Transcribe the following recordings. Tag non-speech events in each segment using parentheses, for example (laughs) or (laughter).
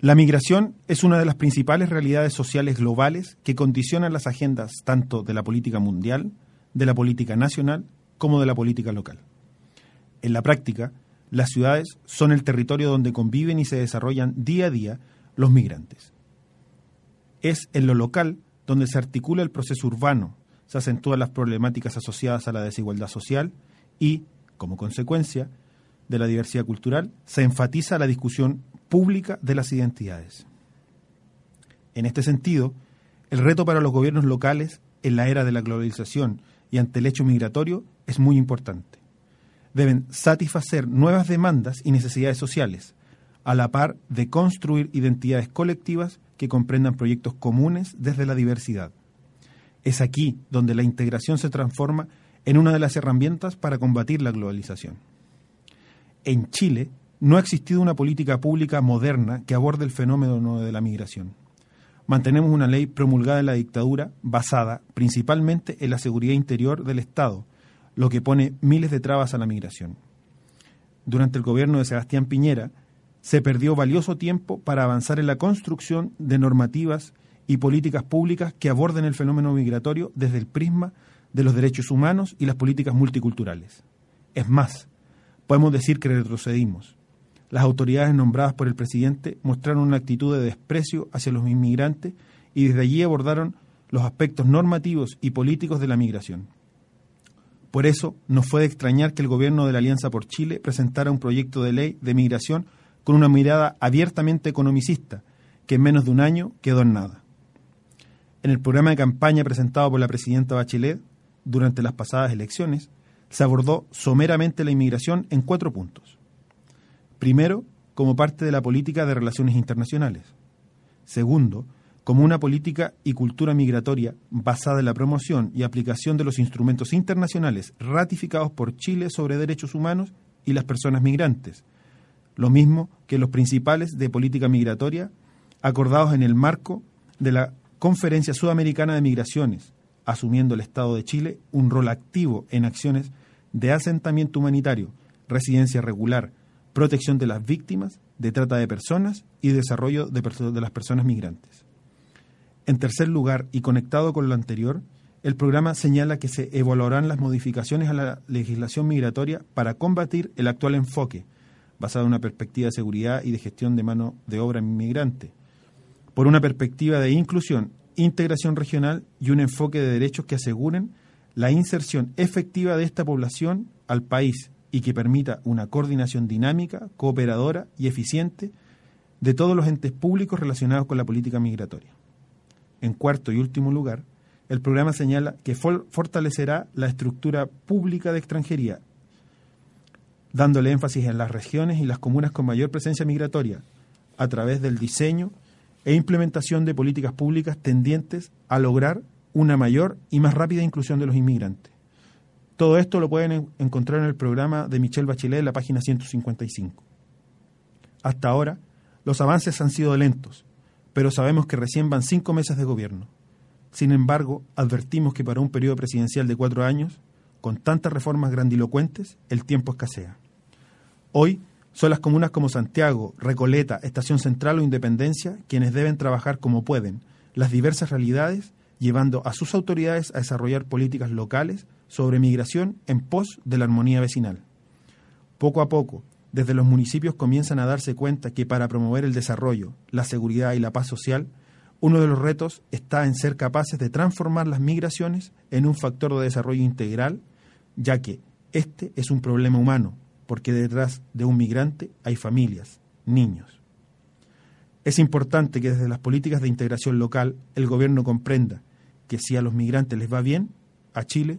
La migración es una de las principales realidades sociales globales que condicionan las agendas tanto de la política mundial, de la política nacional, como de la política local. En la práctica, las ciudades son el territorio donde conviven y se desarrollan día a día los migrantes. Es en lo local donde se articula el proceso urbano, se acentúan las problemáticas asociadas a la desigualdad social y, como consecuencia de la diversidad cultural, se enfatiza la discusión pública de las identidades. En este sentido, el reto para los gobiernos locales en la era de la globalización y ante el hecho migratorio es muy importante. Deben satisfacer nuevas demandas y necesidades sociales, a la par de construir identidades colectivas que comprendan proyectos comunes desde la diversidad. Es aquí donde la integración se transforma en una de las herramientas para combatir la globalización. En Chile no ha existido una política pública moderna que aborde el fenómeno de la migración. Mantenemos una ley promulgada en la dictadura basada principalmente en la seguridad interior del Estado, lo que pone miles de trabas a la migración. Durante el gobierno de Sebastián Piñera se perdió valioso tiempo para avanzar en la construcción de normativas y políticas públicas que aborden el fenómeno migratorio desde el prisma de los derechos humanos y las políticas multiculturales. Es más, podemos decir que retrocedimos. Las autoridades nombradas por el presidente mostraron una actitud de desprecio hacia los inmigrantes y desde allí abordaron los aspectos normativos y políticos de la migración. Por eso, no fue de extrañar que el gobierno de la Alianza por Chile presentara un proyecto de ley de migración con una mirada abiertamente economicista, que en menos de un año quedó en nada. En el programa de campaña presentado por la presidenta Bachelet durante las pasadas elecciones, se abordó someramente la inmigración en cuatro puntos. Primero, como parte de la política de relaciones internacionales. Segundo, como una política y cultura migratoria basada en la promoción y aplicación de los instrumentos internacionales ratificados por Chile sobre derechos humanos y las personas migrantes, lo mismo que los principales de política migratoria acordados en el marco de la Conferencia Sudamericana de Migraciones, asumiendo el Estado de Chile un rol activo en acciones de asentamiento humanitario, residencia regular, protección de las víctimas, de trata de personas y desarrollo de, las personas migrantes. En tercer lugar, y conectado con lo anterior, el programa señala que se evaluarán las modificaciones a la legislación migratoria para combatir el actual enfoque, basado en una perspectiva de seguridad y de gestión de mano de obra inmigrante, por una perspectiva de inclusión, integración regional y un enfoque de derechos que aseguren la inserción efectiva de esta población al país y que permita una coordinación dinámica, cooperadora y eficiente de todos los entes públicos relacionados con la política migratoria. En cuarto y último lugar, el programa señala que fortalecerá la estructura pública de extranjería, dándole énfasis en las regiones y las comunas con mayor presencia migratoria, a través del diseño e implementación de políticas públicas tendientes a lograr una mayor y más rápida inclusión de los inmigrantes. Todo esto lo pueden encontrar en el programa de Michelle Bachelet en la página 155. Hasta ahora, los avances han sido lentos, pero sabemos que recién van cinco meses de gobierno. Sin embargo, advertimos que para un periodo presidencial de cuatro años, con tantas reformas grandilocuentes, el tiempo escasea. Hoy son las comunas como Santiago, Recoleta, Estación Central o Independencia quienes deben trabajar como pueden las diversas realidades, llevando a sus autoridades a desarrollar políticas locales sobre migración en pos de la armonía vecinal. Poco a poco, desde los municipios comienzan a darse cuenta que para promover el desarrollo, la seguridad y la paz social, uno de los retos está en ser capaces de transformar las migraciones en un factor de desarrollo integral, ya que este es un problema humano, porque detrás de un migrante hay familias, niños. Es importante que desde las políticas de integración local el gobierno comprenda que si a los migrantes les va bien, a Chile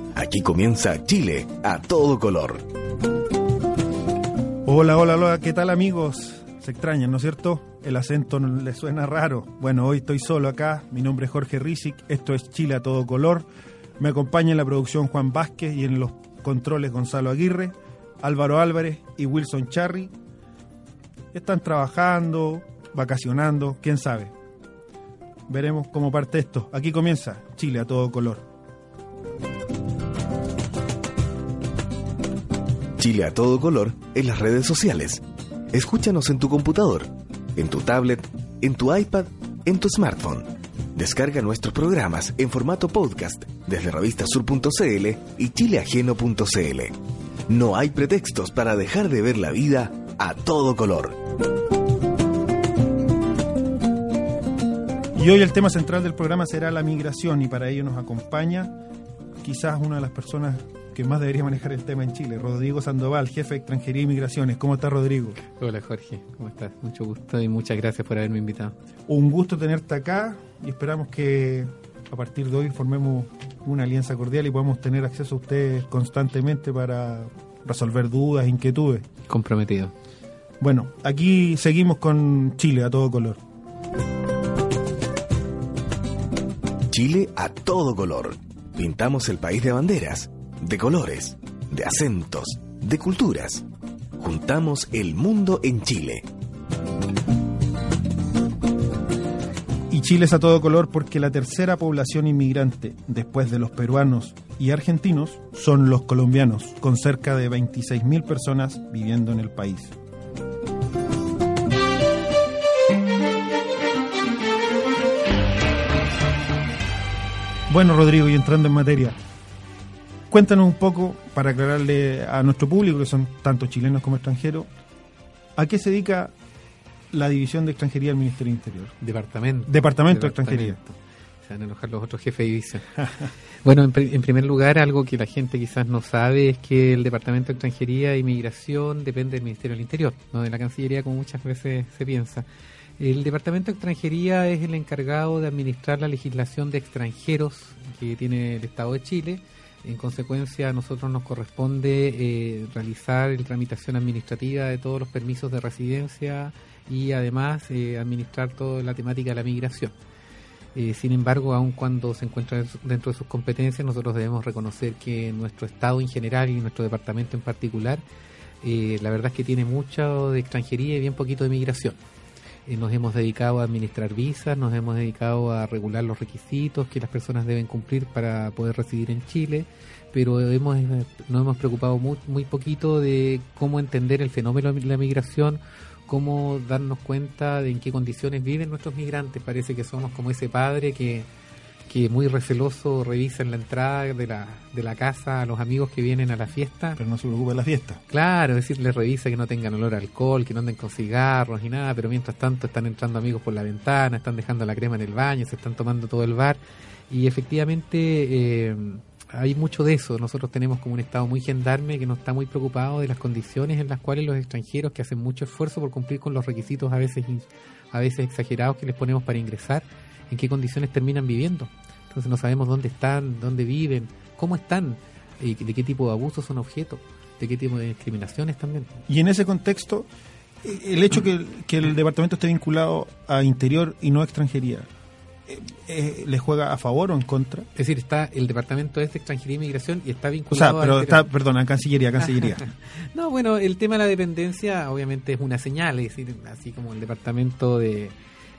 Aquí comienza Chile a todo color. Hola, hola, hola, ¿qué tal amigos? Se extrañan, ¿no es cierto? el acento le suena raro. Bueno, hoy estoy solo acá. Mi nombre es Jorge Rizic. Esto es Chile a todo color. Me acompaña en la producción Juan Vázquez y en los controles Gonzalo Aguirre, Álvaro Álvarez y Wilson Charry. Están trabajando, vacacionando, quién sabe. Veremos cómo parte esto. Aquí comienza Chile a todo color. Chile a todo color en las redes sociales. Escúchanos en tu computador, en tu tablet, en tu iPad, en tu smartphone. Descarga nuestros programas en formato podcast desde revistasur.cl y chileajeno.cl. No hay pretextos para dejar de ver la vida a todo color. Y hoy el tema central del programa será la migración y para ello nos acompaña quizás una de las personas que más debería manejar el tema en Chile, Rodrigo Sandoval, jefe de extranjería y migraciones. ¿Cómo está Rodrigo? Hola Jorge, ¿cómo estás? Mucho gusto y muchas gracias por haberme invitado. Un gusto tenerte acá y esperamos que a partir de hoy formemos una alianza cordial y podamos tener acceso a ustedes constantemente para resolver dudas, inquietudes. Comprometido. Bueno, aquí seguimos con Chile a todo color. Chile a todo color. Pintamos el país de banderas de colores, de acentos, de culturas. Juntamos el mundo en Chile. Y Chile es a todo color porque la tercera población inmigrante, después de los peruanos y argentinos, son los colombianos, con cerca de 26.000 personas viviendo en el país. Bueno, Rodrigo, y entrando en materia, Cuéntanos un poco, para aclararle a nuestro público, que son tanto chilenos como extranjeros, ¿a qué se dedica la División de Extranjería del Ministerio del Interior? Departamento. Departamento, de Extranjería. Se van a enojar los otros jefes de división. (laughs) bueno, en, en, primer lugar, algo que la gente quizás no sabe es que el Departamento de Extranjería e Inmigración depende del Ministerio del Interior, no de la Cancillería como muchas veces se piensa. El Departamento de Extranjería es el encargado de administrar la legislación de extranjeros que tiene el Estado de Chile en consecuencia, a nosotros nos corresponde eh, realizar la tramitación administrativa de todos los permisos de residencia y además eh, administrar toda la temática de la migración. Eh, sin embargo, aun cuando se encuentra dentro de sus competencias, nosotros debemos reconocer que nuestro Estado en general y nuestro departamento en particular, la verdad es que tiene mucho de extranjería y bien poquito de migración. Nos hemos dedicado a administrar visas, nos hemos dedicado a regular los requisitos que las personas deben cumplir para poder residir en Chile, pero hemos, nos hemos preocupado muy, muy poquito de cómo entender el fenómeno de la migración, cómo darnos cuenta de en qué condiciones viven nuestros migrantes. Parece que somos como ese padre que, que muy receloso revisa en la entrada de la, de la casa a los amigos que vienen a la fiesta. Pero no se preocupa de la fiesta. Claro, es decir, les revisa que no tengan olor a alcohol, que no anden con cigarros ni nada, pero mientras tanto están entrando amigos por la ventana, están dejando la crema en el baño, se están tomando todo el bar. Y efectivamente eh, hay mucho de eso. Nosotros tenemos como un Estado muy gendarme que no está muy preocupado de las condiciones en las cuales los extranjeros que hacen mucho esfuerzo por cumplir con los requisitos a veces, a veces exagerados que les ponemos para ingresar, en qué condiciones terminan viviendo. Entonces no sabemos dónde están, dónde viven, cómo están, y de qué tipo de abusos son objeto, de qué tipo de discriminaciones también. Y en ese contexto, el hecho que, que el departamento esté vinculado a interior y no a extranjería, eh, eh, ¿le juega a favor o en contra? Es decir, está el departamento de extranjería y migración y está vinculado o sea, pero está, perdón, a Cancillería, (laughs) Cancillería. no, bueno, el tema de la dependencia obviamente es una señal, es decir, así como el departamento de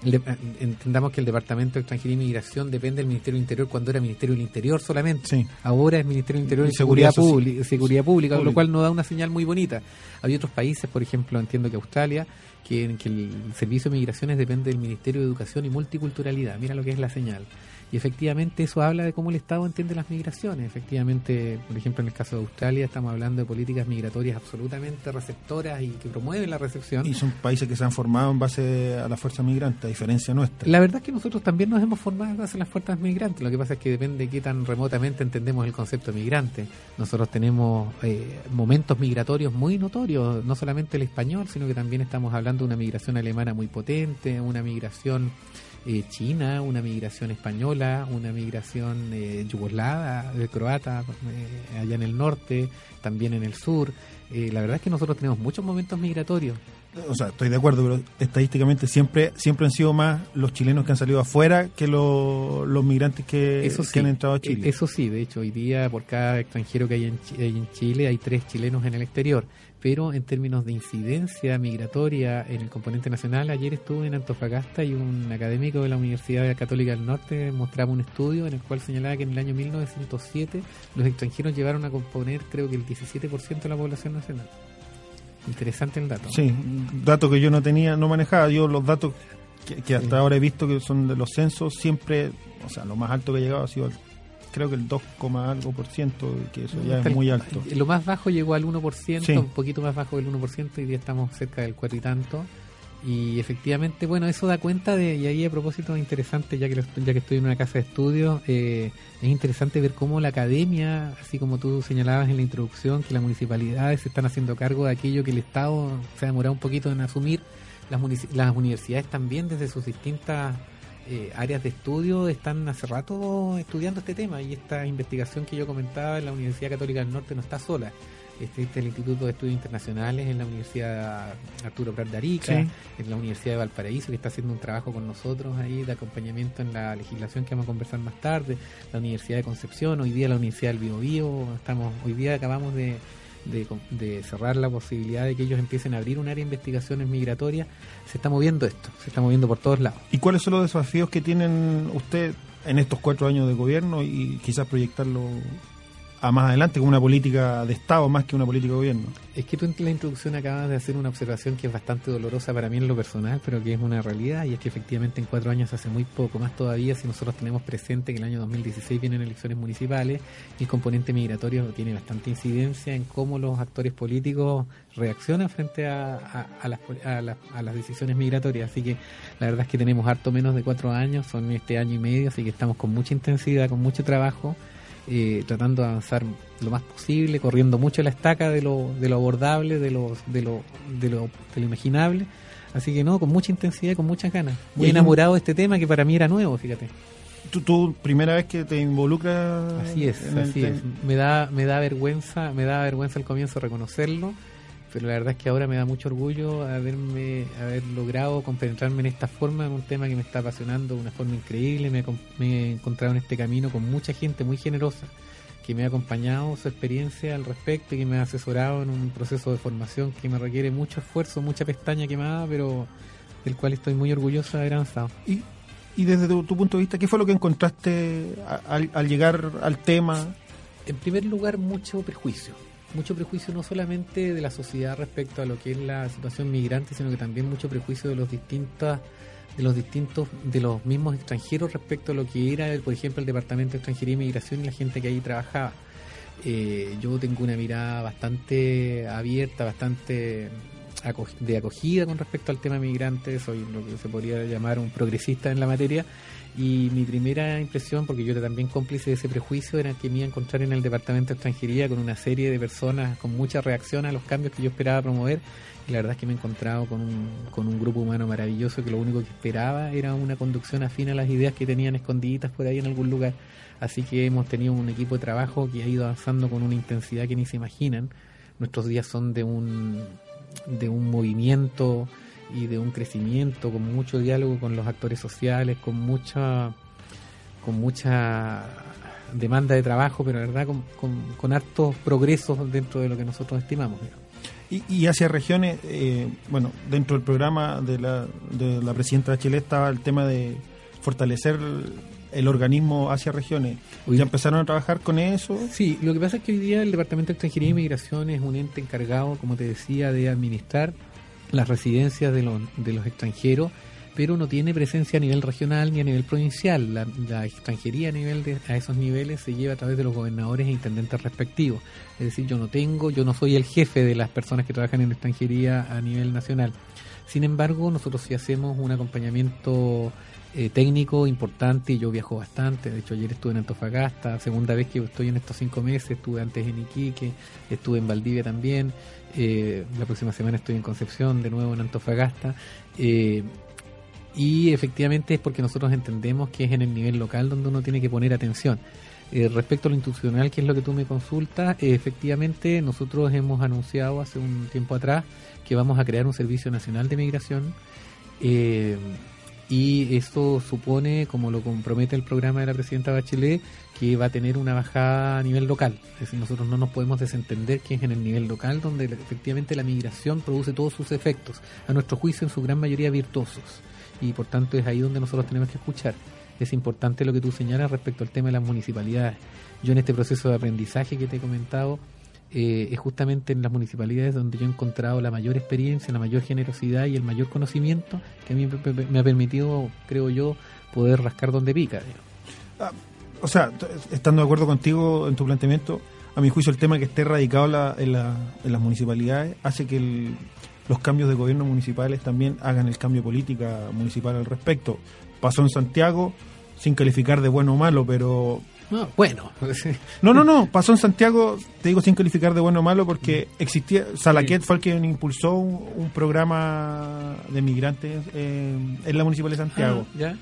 entendamos que el Departamento de Extranjería y Migración depende del Ministerio del Interior cuando era Ministerio del Interior solamente. Ahora es Ministerio del Interior y, Seguridad, Pública, Seguridad Pública, lo cual nos da una señal muy bonita. Hay otros países, por ejemplo, entiendo que Australia, que, que el Servicio de Migraciones depende del Ministerio de Educación y Multiculturalidad. Mira lo que es la señal. Y efectivamente eso habla de cómo el Estado entiende las migraciones. Efectivamente, por ejemplo, en el caso de Australia estamos hablando de políticas migratorias absolutamente receptoras y que promueven la recepción. Y son países que se han formado en base a la fuerza migrante, a diferencia nuestra. La verdad es que nosotros también nos hemos formado en base a las fuerzas migrantes. Lo que pasa es que depende de qué tan remotamente entendemos el concepto de migrante. Nosotros tenemos eh, momentos migratorios muy notorios, no solamente el español, sino que también estamos hablando de una migración alemana muy potente, una migración eh, china, una migración española, una migración eh, yugoslava, de croata, eh, allá en el norte, también en el sur. la verdad es que nosotros tenemos muchos momentos migratorios o sea, estoy de acuerdo, pero estadísticamente siempre siempre han sido más los chilenos que han salido afuera que los migrantes que, han entrado a Chile. Eso sí, de hecho, hoy día por cada extranjero que hay en, en Chile hay tres chilenos en el exterior pero en términos de incidencia migratoria en el componente nacional, ayer estuve en Antofagasta y un académico de la Universidad Católica del Norte mostraba un estudio en el cual señalaba que en el año 1907 los extranjeros llevaron a componer creo que el 17% de la población nacional. Interesante el dato. Sí, dato que yo no tenía, no manejaba. Yo los datos que, hasta ahora he visto que son de los censos, siempre, o sea, lo más alto que he llegado ha sido creo que el 2, algo por ciento, que eso ya es muy alto. Lo más bajo llegó al 1%, un poquito más bajo del 1%, y ya estamos cerca del cuatro y tanto. Y efectivamente, bueno, eso da cuenta de, y ahí a propósito interesante, ya que, ya que estoy en una casa de estudio, eh, es interesante ver cómo la academia, así como tú señalabas en la introducción, que las municipalidades se están haciendo cargo de aquello que el Estado se ha demorado un poquito en asumir, las, las universidades también desde sus distintas eh, áreas de estudio están hace rato estudiando este tema y esta investigación que yo comentaba en la Universidad Católica del Norte no está sola. Este, el Instituto de Estudios Internacionales en la Universidad Arturo Prat de Arica, en la Universidad de Valparaíso, que está haciendo un trabajo con nosotros ahí de acompañamiento en la legislación que vamos a conversar más tarde, la Universidad de Concepción, hoy día la Universidad del Biobío, estamos, hoy día acabamos de de, cerrar la posibilidad de que ellos empiecen a abrir un área de investigaciones migratorias, se está moviendo esto, se está moviendo por todos lados. ¿Y cuáles son los desafíos que tienen usted en estos cuatro años de gobierno y quizás proyectarlo a más adelante como una política de Estado más que una política de gobierno. Es que tú en la introducción acabas de hacer una observación que es bastante dolorosa para mí en lo personal, pero que es una realidad y es que efectivamente en cuatro años hace muy poco, más todavía si nosotros tenemos presente que el año 2016 vienen elecciones municipales y el componente migratorio tiene bastante incidencia en cómo los actores políticos reaccionan frente a, las, a las decisiones migratorias. Así que la verdad es que tenemos harto menos de cuatro años, son este año y medio, así que estamos con mucha intensidad, con mucho trabajo eh, tratando de avanzar lo más posible, corriendo mucho la estaca de lo, de lo abordable, de lo, de, lo, de, lo, imaginable. Así que no, con mucha intensidad, con muchas ganas. Muy enamorado de este tema que para mí era nuevo, fíjate. ¿Tú, primera vez que te involucras? Así es, así es. Me da, me da vergüenza, me da vergüenza al comienzo reconocerlo pero la verdad es que ahora me da mucho orgullo haberme haber logrado compenetrarme en esta forma, en un tema que me está apasionando de una forma increíble. Me, he encontrado en este camino con mucha gente muy generosa que me ha acompañado su experiencia al respecto y que me ha asesorado en un proceso de formación que me requiere mucho esfuerzo, mucha pestaña quemada, pero del cual estoy muy orgulloso de haber avanzado. ¿Y, y desde tu, punto de vista, qué fue lo que encontraste al llegar al tema? En primer lugar, mucho prejuicio mucho prejuicio no solamente de la sociedad respecto a lo que es la situación migrante, sino que también mucho prejuicio de los distintos de los distintos de los mismos extranjeros respecto a lo que era, por ejemplo, el Departamento de Extranjería y Migración y la gente que ahí trabajaba. Eh, yo tengo una mirada bastante abierta, bastante de acogida con respecto al tema migrante, soy lo que se podría llamar un progresista en la materia y mi primera impresión, porque yo era también cómplice de ese prejuicio, era que me iba a encontrar en el departamento de extranjería con una serie de personas con mucha reacción a los cambios que yo esperaba promover. Y la verdad es que me he encontrado con un, con un grupo humano maravilloso que lo único que esperaba era una conducción afín a las ideas que tenían escondiditas por ahí en algún lugar. Así que hemos tenido un equipo de trabajo que ha ido avanzando con una intensidad que ni se imaginan. Nuestros días son de un, de un movimiento y de un crecimiento, con mucho diálogo con los actores sociales, con mucha, con mucha demanda de trabajo, pero la verdad con, con, hartos progresos dentro de lo que nosotros estimamos. Y, y, hacia regiones, eh, bueno, dentro del programa de la, de la presidenta Chile estaba el tema de fortalecer el organismo hacia regiones. ¿Ya empezaron a trabajar con eso? Sí, lo que pasa es que hoy día el Departamento de Extranjería y Migración es un ente encargado, como te decía, de administrar las residencias de, los, de los extranjeros, pero no tiene presencia a nivel regional ni a nivel provincial. La, extranjería a, nivel de, a esos niveles se lleva a través de los gobernadores e intendentes respectivos. Es decir, yo no tengo, yo no soy el jefe de las personas que trabajan en extranjería a nivel nacional. Sin embargo, nosotros sí hacemos un acompañamiento eh, técnico importante y yo viajo bastante. De hecho, ayer estuve en Antofagasta, segunda vez que estoy en estos cinco meses, estuve antes en Iquique, estuve en Valdivia también. Eh, la próxima semana estoy en Concepción, de nuevo en Antofagasta. Eh, y efectivamente es porque nosotros entendemos que es en el nivel local donde uno tiene que poner atención. Eh, respecto a lo institucional, que es lo que tú me consultas, eh, efectivamente nosotros hemos anunciado hace un tiempo atrás que vamos a crear un Servicio Nacional de Migración y esto supone, como lo compromete el programa de la presidenta Bachelet, que va a tener una bajada a nivel local. Es decir, nosotros no nos podemos desentender que es en el nivel local donde efectivamente la migración produce todos sus efectos, a nuestro juicio en su gran mayoría virtuosos. Y por tanto es ahí donde nosotros tenemos que escuchar es importante lo que tú señalas respecto al tema de las municipalidades. Yo en este proceso de aprendizaje que te he comentado, eh, es justamente en las municipalidades donde yo he encontrado la mayor experiencia, la mayor generosidad y el mayor conocimiento que a mí me ha permitido, creo yo, poder rascar donde pica. O sea, estando de acuerdo contigo en tu planteamiento, a mi juicio el tema que esté radicado en, las municipalidades hace que los cambios de gobierno municipales también hagan el cambio de política municipal al respecto. Pasó en Santiago, sin calificar de bueno o malo, pero... No, bueno. (laughs) no, no, no, pasó en Santiago, te digo sin calificar de bueno o malo, porque existía, Salaquet fue el que impulsó un, programa de migrantes en la Municipalidad de Santiago. Ah, ¿ya?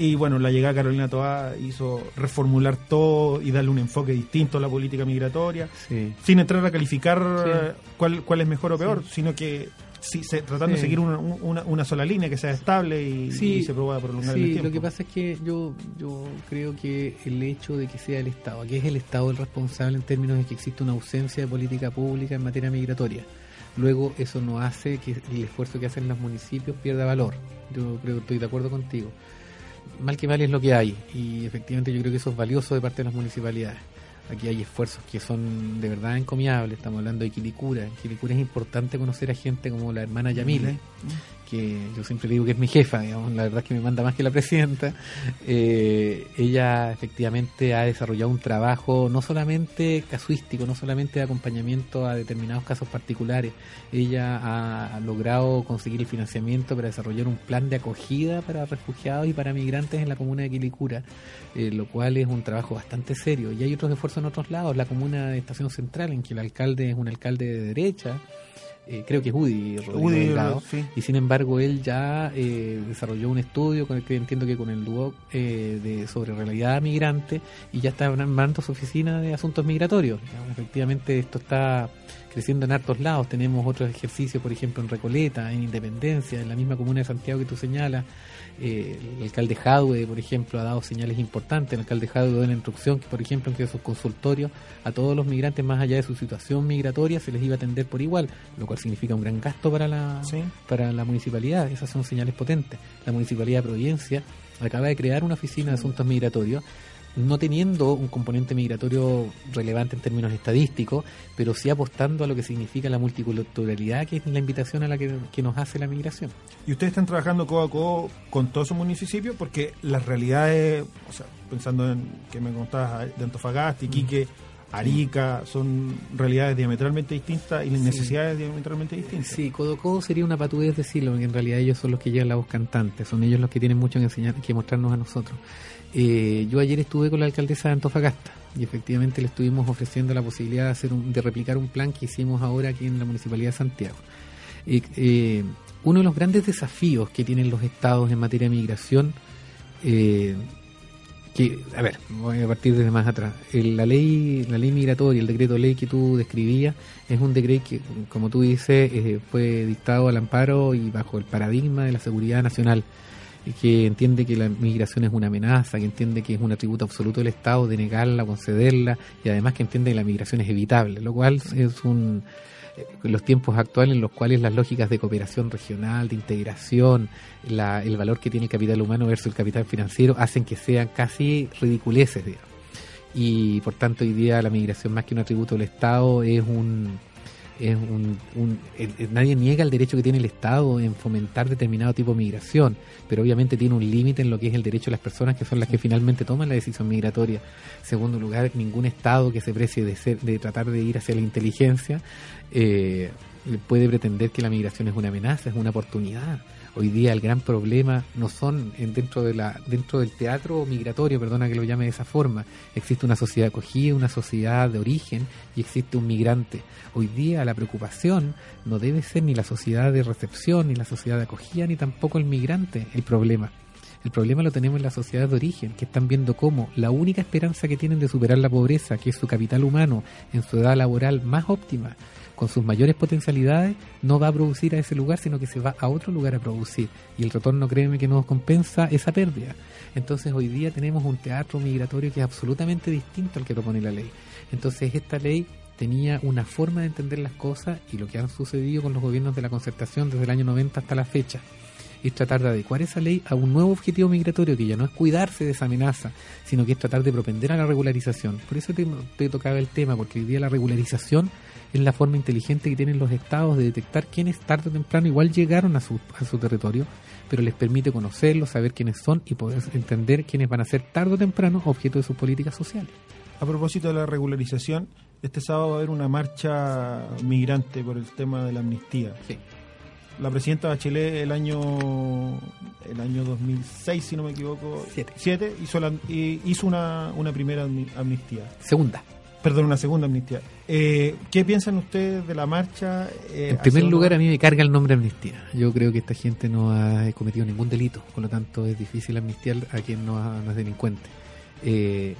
Y bueno, la llegada de Carolina Toá hizo reformular todo y darle un enfoque distinto a la política migratoria, sin entrar a calificar cuál, cuál es mejor o peor, sino que sí, tratando de seguir una, una, sola línea que sea estable y, se pueda prolongar el tiempo. lo que pasa es que yo, yo creo que el hecho de que sea el Estado, que es el Estado el responsable en términos de que existe una ausencia de política pública en materia migratoria, luego eso no hace que el esfuerzo que hacen los municipios pierda valor. Yo creo que estoy de acuerdo contigo. Mal que mal es lo que hay y efectivamente yo creo que eso es valioso de parte de las municipalidades. Aquí hay esfuerzos que son de verdad encomiables. Estamos hablando de Quilicura. En Quilicura es importante conocer a gente como la hermana Yamile, que yo siempre digo que es mi jefa, digamos, la verdad es que me manda más que la presidenta, eh, ella efectivamente ha desarrollado un trabajo no solamente casuístico, no solamente de acompañamiento a determinados casos particulares, ella ha logrado conseguir el financiamiento para desarrollar un plan de acogida para refugiados y para migrantes en la comuna de Quilicura, eh, lo cual es un trabajo bastante serio. Y hay otros esfuerzos en otros lados, la comuna de Estación Central, en que el alcalde es un alcalde de derecha, eh, creo que es Udi, y sin embargo él ya eh, desarrolló un estudio con el que entiendo que con el DUOC eh, de, sobre realidad migrante y ya está armando su oficina de asuntos migratorios. efectivamente esto está creciendo en hartos lados. Tenemos otros ejercicios, por ejemplo, en Recoleta, en Independencia, en la misma comuna de Santiago que tú señalas. Eh, el alcalde Jadwe, por ejemplo, ha dado señales importantes. El alcalde Jadwe dio la instrucción que, por ejemplo, en sus consultorios a todos los migrantes, más allá de su situación migratoria, se les iba a atender por igual, lo cual significa un gran gasto para la, para la municipalidad. Esas son señales potentes. La municipalidad de Providencia acaba de crear una oficina de asuntos migratorios no teniendo un componente migratorio relevante en términos estadísticos, pero sí apostando a lo que significa la multiculturalidad, que es la invitación a la que, nos hace la migración. ¿Y ustedes están trabajando codo a codo con todos esos municipios? Porque las realidades, o sea, pensando en que me contabas de Antofagasta, Iquique, Arica, son realidades diametralmente distintas y necesidades diametralmente distintas. Sí, codo a codo sería una patudez decirlo, porque en realidad ellos son los que llevan la voz cantante, son ellos los que tienen mucho que enseñar, que mostrarnos a nosotros. Eh, yo ayer estuve con la alcaldesa de Antofagasta y efectivamente le estuvimos ofreciendo la posibilidad de, hacer de replicar un plan que hicimos ahora aquí en la Municipalidad de Santiago. Eh, uno de los grandes desafíos que tienen los estados en materia de migración, eh, que, a ver, voy a partir desde más atrás. la ley, la ley migratoria, el decreto ley que tú describías, es un decreto que, como tú dices, fue dictado al amparo y bajo el paradigma de la seguridad nacional que entiende que la migración es una amenaza, que entiende que es un atributo absoluto del Estado de negarla, concederla, y además que entiende que la migración es evitable, lo cual es un eh, los tiempos actuales en los cuales las lógicas de cooperación regional, de integración, el valor que tiene el capital humano versus el capital financiero hacen que sean casi ridiculeces, Y por tanto hoy día la migración más que un atributo del Estado es un es un, nadie niega el derecho que tiene el Estado en fomentar determinado tipo de migración, pero obviamente tiene un límite en lo que es el derecho de las personas que son las que finalmente toman la decisión migratoria. segundo lugar, ningún Estado que se precie de, ser, de tratar de ir hacia la inteligencia eh, puede pretender que la migración es una amenaza, es una oportunidad. Hoy día el gran problema no son dentro de la dentro del teatro migratorio, perdona que lo llame de esa forma. Existe una sociedad acogida, una sociedad de origen y existe un migrante. Hoy día la preocupación no debe ser ni la sociedad de recepción, ni la sociedad de acogida, ni tampoco el migrante el problema. El problema lo tenemos en la sociedad de origen, que están viendo cómo la única esperanza que tienen de superar la pobreza, que es su capital humano, en su edad laboral más óptima, con sus mayores potencialidades, no va a producir a ese lugar, sino que se va a otro lugar a producir. Y el retorno, créeme que nos compensa esa pérdida. Entonces hoy día tenemos un teatro migratorio que es absolutamente distinto al que propone la ley. Entonces esta ley tenía una forma de entender las cosas y lo que han sucedido con los gobiernos de la concertación desde el año 90 hasta la fecha es tratar de adecuar esa ley a un nuevo objetivo migratorio que ya no es cuidarse de esa amenaza, sino que es tratar de propender a la regularización. Por eso te, te tocaba el tema, porque hoy día la regularización es la forma inteligente que tienen los estados de detectar quiénes tarde o temprano igual llegaron a su, a su territorio, pero les permite conocerlos, saber quiénes son y poder entender quiénes van a ser tarde o temprano objeto de sus políticas sociales. A propósito de la regularización, este sábado va a haber una marcha migrante por el tema de la amnistía. Sí. La presidenta Bachelet el año el año 2006, si no me equivoco, Siete. siete, hizo, la- hizo una, una primera amni- amnistía. Segunda. Perdón, una segunda amnistía. Eh, ¿Qué piensan ustedes de la marcha? Eh, En primer lugar, una- a mí me carga el nombre amnistía. Yo creo que esta gente no ha cometido ningún delito, por lo tanto es difícil amnistiar a quien no, ha- no es delincuente. Eh,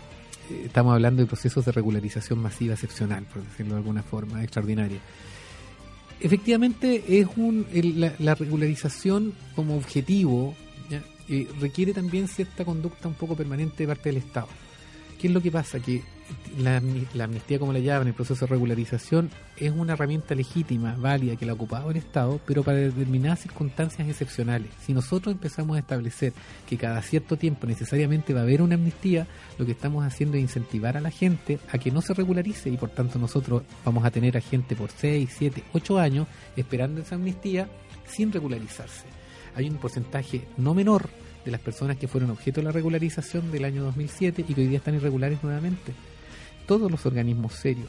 estamos hablando de procesos de regularización masiva excepcional, por decirlo de alguna forma, extraordinaria. Efectivamente, es un, el- la, la regularización como objetivo. Eh, requiere también cierta conducta un poco permanente de parte del Estado. ¿Qué es lo que pasa? Que la, amni- la amnistía, como la llaman, el proceso de regularización, es una herramienta legítima, válida, que la ha ocupado el Estado, pero para determinadas circunstancias excepcionales. Si nosotros empezamos a establecer que cada cierto tiempo necesariamente va a haber una amnistía, lo que estamos haciendo es incentivar a la gente a que no se regularice y por tanto nosotros vamos a tener a gente por 6, 7, 8 años esperando esa amnistía sin regularizarse. Hay un porcentaje no menor de las personas que fueron objeto de la regularización del año 2007 y que hoy día están irregulares nuevamente. Todos los organismos serios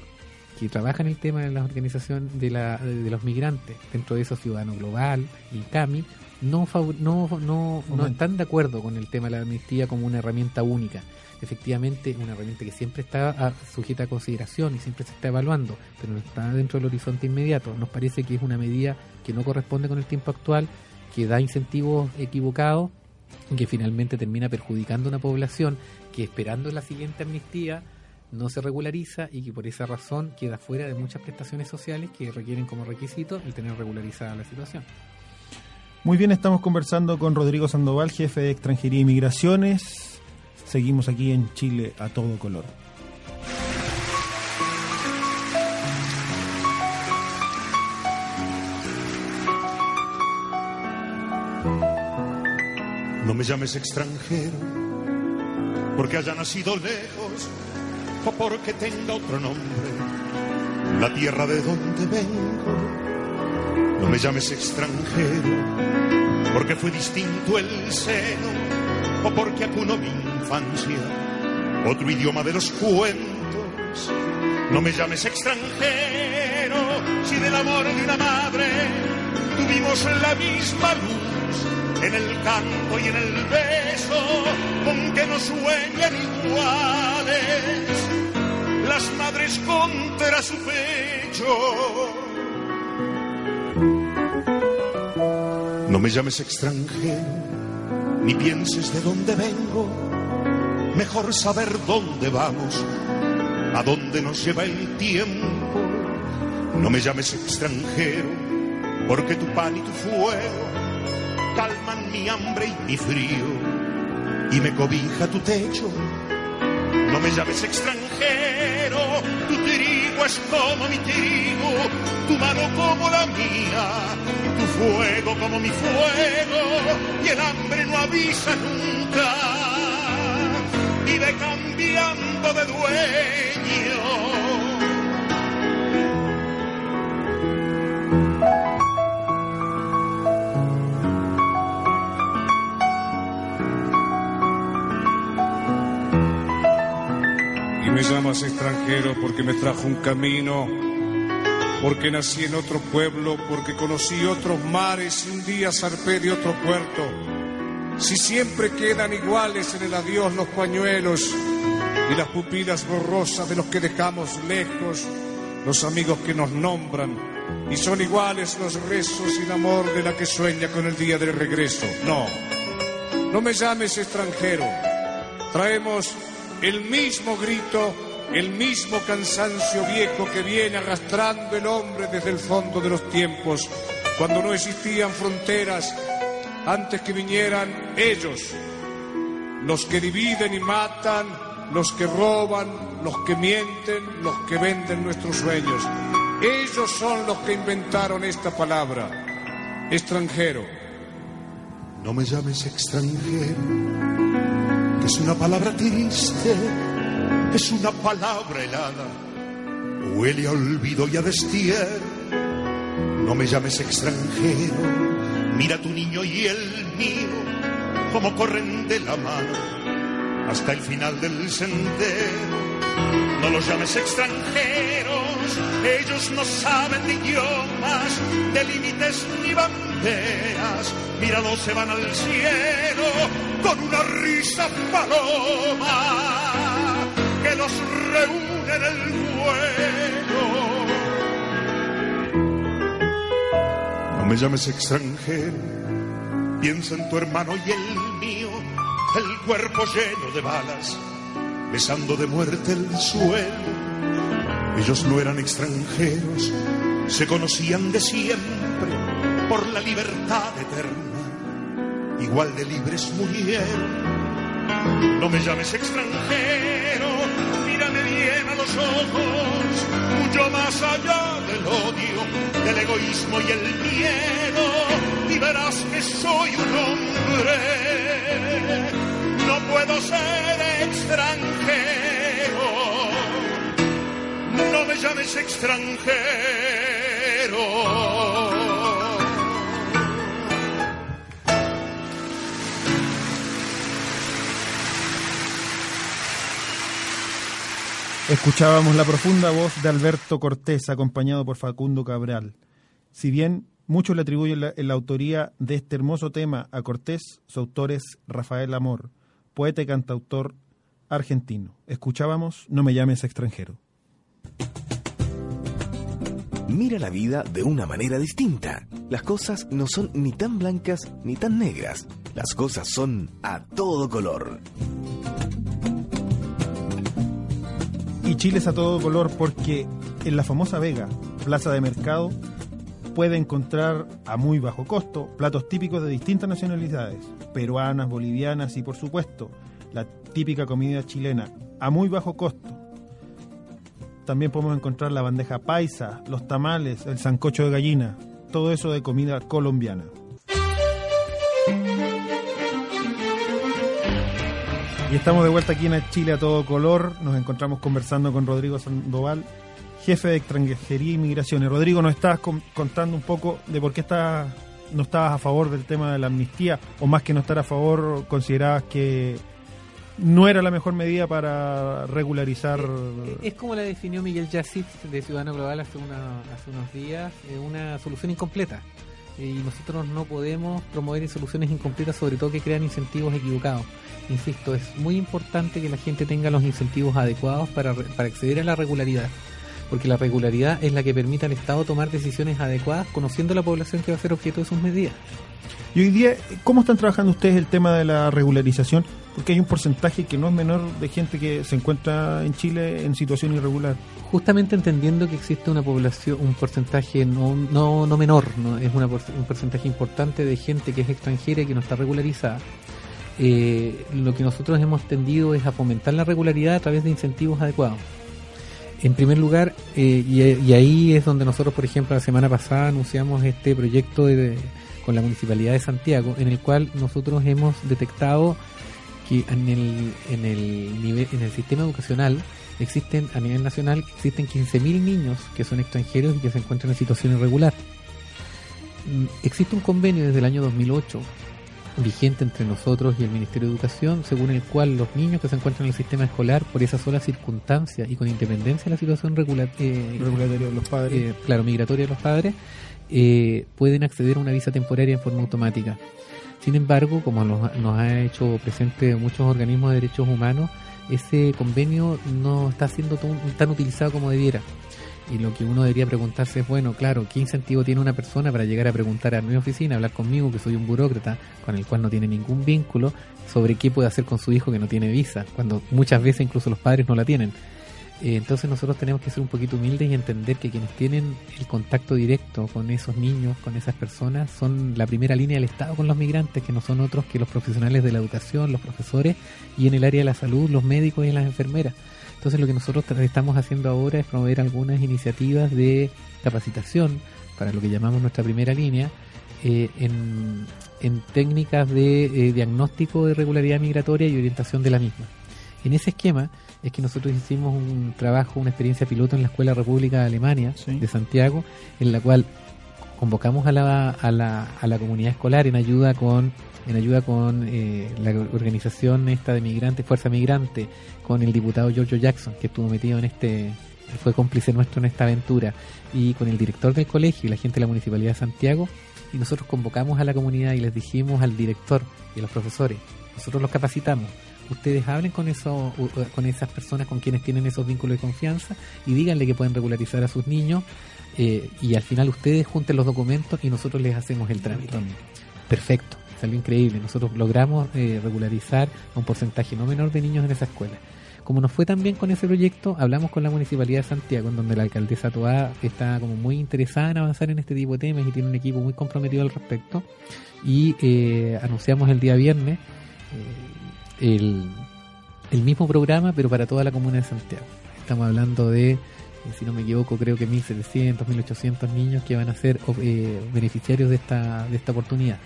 que trabajan el tema de la organización de, la, de los migrantes, dentro de esos Ciudadano Global y CAMI, no, no, no, no están de acuerdo con el tema de la amnistía como una herramienta única. Efectivamente, una herramienta que siempre está ah, sujeta a consideración y siempre se está evaluando, pero no está dentro del horizonte inmediato. Nos parece que es una medida que no corresponde con el tiempo actual, que da incentivos equivocados y que finalmente termina perjudicando a una población que esperando la siguiente amnistía no se regulariza y que por esa razón queda fuera de muchas prestaciones sociales que requieren como requisito el tener regularizada la situación. Muy bien, estamos conversando con Rodrigo Sandoval, jefe de Extranjería y Migraciones. Seguimos aquí en Chile a todo color. No me llames extranjero porque haya nacido lejos o porque tenga otro nombre, la tierra de donde vengo. No me llames extranjero porque fue distinto el seno o porque acunó mi infancia, otro idioma de los cuentos. No me llames extranjero si del amor de una madre tuvimos la misma luz en el canto y en el beso, con que no sueñan iguales las madres contra su pecho. No me llames extranjero, ni pienses de dónde vengo, mejor saber dónde vamos, a dónde nos lleva el tiempo. No me llames extranjero, porque tu pan y tu fuego calman mi hambre y mi frío y me cobija tu techo. No me llames extranjero, tu trigo es como mi trigo, tu mano como la mía, tu fuego como mi fuego y el hambre no avisa nunca, vive cambiando de dueño. Extranjero porque me trajo un camino, porque nací en otro pueblo, porque conocí otros mares y un día zarpé de otro puerto. Si siempre quedan iguales en el adiós los pañuelos y las pupilas borrosas de los que dejamos lejos, los amigos que nos nombran, y son iguales los rezos y el amor de la que sueña con el día del regreso. No, no me llames extranjero. Traemos el mismo grito, el mismo cansancio viejo que viene arrastrando el hombre desde el fondo de los tiempos, cuando no existían fronteras, antes que vinieran ellos, los que dividen y matan, los que roban, los que mienten, los que venden nuestros sueños. Ellos son los que inventaron esta palabra, extranjero. No me llames extranjero, que es una palabra triste, es una palabra helada, huele a olvido y a destierro. No me llames extranjero, mira tu niño y el mío, como corren de la mano hasta el final del sendero. No los llames extranjeros, ellos no saben de idiomas, de límites ni banderas. Mirados se van al cielo con una risa paloma los reúne en el vuelo. No me llames extranjero, piensa en tu hermano y el mío, el cuerpo lleno de balas besando de muerte el suelo. Ellos no eran extranjeros, se conocían de siempre por la libertad eterna, igual de libres murieron. No me llames extranjero, mírame bien a los ojos, mucho más allá del odio, del egoísmo y el miedo, y verás que soy un hombre no puedo ser extranjero. No me llames extranjero. Escuchábamos la profunda voz de Alberto Cortés, acompañado por Facundo Cabral. Si bien muchos le atribuyen la, autoría de este hermoso tema a Cortés, su autor es Rafael Amor poeta y cantautor argentino. Escuchábamos No me llames extranjero. Mira la vida de una manera distinta. Las cosas no son ni tan blancas ni tan negras. Las cosas son a todo color. Y Chile es a todo color porque en la famosa Vega, plaza de mercado, puede encontrar a muy bajo costo platos típicos de distintas nacionalidades, peruanas, bolivianas y por supuesto la típica comida chilena a muy bajo costo. También podemos encontrar la bandeja paisa, los tamales, el sancocho de gallina, todo eso de comida colombiana. Y estamos de vuelta aquí en Chile a todo color. Nos encontramos conversando con Rodrigo Sandoval, jefe de extranjería y migraciones. Rodrigo, nos estabas contando un poco de por qué no estabas a favor del tema de la amnistía, o más que no estar a favor, considerabas que no era la mejor medida para regularizar. Eh, es como la definió Miguel Yassif de Ciudadano Global hace, una, hace unos días, una solución incompleta. Y nosotros no podemos promover soluciones incompletas, sobre todo que crean incentivos equivocados. Insisto, es muy importante que la gente tenga los incentivos adecuados para, para acceder a la regularidad porque la regularidad es la que permite al Estado tomar decisiones adecuadas conociendo la población que va a ser objeto de sus medidas. Y hoy día, ¿cómo están trabajando ustedes el tema de la regularización? Porque hay un porcentaje que no es menor de gente que se encuentra en Chile en situación irregular. Justamente entendiendo que existe una población, un porcentaje no, no, no menor, ¿no? es una, un porcentaje importante de gente que es extranjera y que no está regularizada. Eh, lo que nosotros hemos tendido es a fomentar la regularidad a través de incentivos adecuados. En primer lugar, eh, y, ahí es donde nosotros, por ejemplo, la semana pasada anunciamos este proyecto con la Municipalidad de Santiago, en el cual nosotros hemos detectado que en el, en el, nivel, en el sistema educacional existen, a nivel nacional, existen 15.000 niños que son extranjeros y que se encuentran en situación irregular. Mm, existe un convenio desde el año 2008 vigente entre nosotros y el Ministerio de Educación, según el cual los niños que se encuentran en el sistema escolar por esa sola circunstancia y con independencia de la situación eh, regulatoria de los padres, eh, claro, migratoria de los padres, eh, pueden acceder a una visa temporaria en forma automática. Sin embargo, como nos, nos ha hecho presente muchos organismos de derechos humanos, ese convenio no está siendo tan utilizado como debiera. Y lo que uno debería preguntarse es, bueno, claro, ¿qué incentivo tiene una persona para llegar a preguntar a mi oficina, hablar conmigo, que soy un burócrata, con el cual no tiene ningún vínculo, sobre qué puede hacer con su hijo que no tiene visa, cuando muchas veces incluso los padres no la tienen? Eh, entonces nosotros tenemos que ser un poquito humildes y entender que quienes tienen el contacto directo con esos niños, con esas personas, son la primera línea del Estado con los migrantes, que no son otros que los profesionales de la educación, los profesores y en el área de la salud, los médicos y las enfermeras. Entonces lo que nosotros estamos haciendo ahora es promover algunas iniciativas de capacitación para lo que llamamos nuestra primera línea eh, en, técnicas de eh, diagnóstico de irregularidad migratoria y orientación de la misma. En ese esquema es que nosotros hicimos un trabajo, una experiencia piloto en la Escuela República de Alemania de Santiago, en la cual convocamos a la, a la, a la comunidad escolar en ayuda con en ayuda con eh, la organización esta de migrantes, Fuerza Migrante, con el diputado Giorgio Jackson, que estuvo metido en este, fue cómplice nuestro en esta aventura, y con el director del colegio y la gente de la Municipalidad de Santiago, y nosotros convocamos a la comunidad y les dijimos al director y a los profesores, nosotros los capacitamos, ustedes hablen con eso, con esas personas con quienes tienen esos vínculos de confianza y díganle que pueden regularizar a sus niños eh, y al final ustedes junten los documentos y nosotros les hacemos el trámite. Perfecto salió increíble. Nosotros logramos eh, regularizar un porcentaje no menor de niños en esa escuela. Como nos fue tan bien con ese proyecto, hablamos con la Municipalidad de Santiago, en donde la alcaldesa Toá está como muy interesada en avanzar en este tipo de temas y tiene un equipo muy comprometido al respecto. Y eh, anunciamos el día viernes eh, el, mismo programa, pero para toda la comuna de Santiago. Estamos hablando de si no me equivoco, creo que 1.700, 1.800 niños que van a ser beneficiarios de esta, de esta oportunidad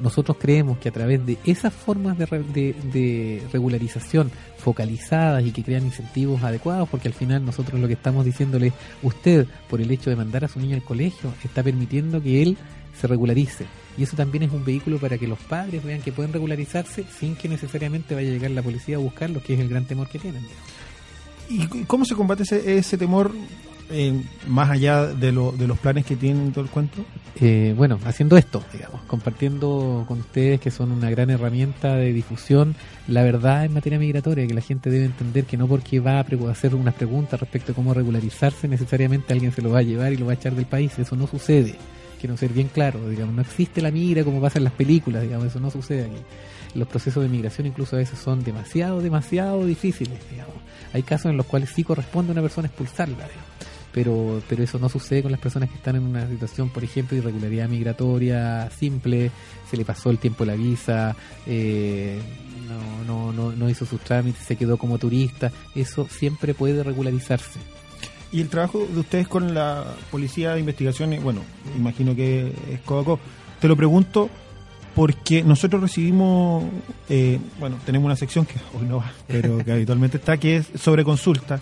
nosotros creemos que a través de esas formas de, de, regularización focalizadas y que crean incentivos adecuados, porque al final nosotros lo que estamos diciéndole, usted, por el hecho de mandar a su niño al colegio, está permitiendo que él se regularice. Y eso también es un vehículo para que los padres vean que pueden regularizarse sin que necesariamente vaya a llegar la policía a buscarlos, que es el gran temor que tienen. ¿Y cómo se combate ese, ese temor eh, más allá de, lo, de los planes que tienen todo el cuento? Eh, bueno, haciendo esto, digamos, compartiendo con ustedes que son una gran herramienta de difusión la verdad en materia migratoria, que la gente debe entender que no porque va a hacer unas preguntas respecto a cómo regularizarse, necesariamente alguien se lo va a llevar y lo va a echar del país. Eso no sucede. Quiero ser bien claro, digamos, no existe la migra como pasa en las películas, digamos, eso no sucede aquí. Los procesos de migración incluso a veces son demasiado, demasiado difíciles, digamos. Hay casos en los cuales sí corresponde a una persona expulsarla, digamos pero, pero eso no sucede con las personas que están en una situación, por ejemplo, de irregularidad migratoria simple, se le pasó el tiempo la visa, eh, no, no, no, hizo sus trámites, se quedó como turista, eso siempre puede regularizarse. ¿Y el trabajo de ustedes con la Policía de Investigaciones? Bueno, imagino que es Codaco. Te lo pregunto porque nosotros recibimos, eh, bueno, tenemos una sección que (laughs) hoy no va, pero que habitualmente está, que es sobre consulta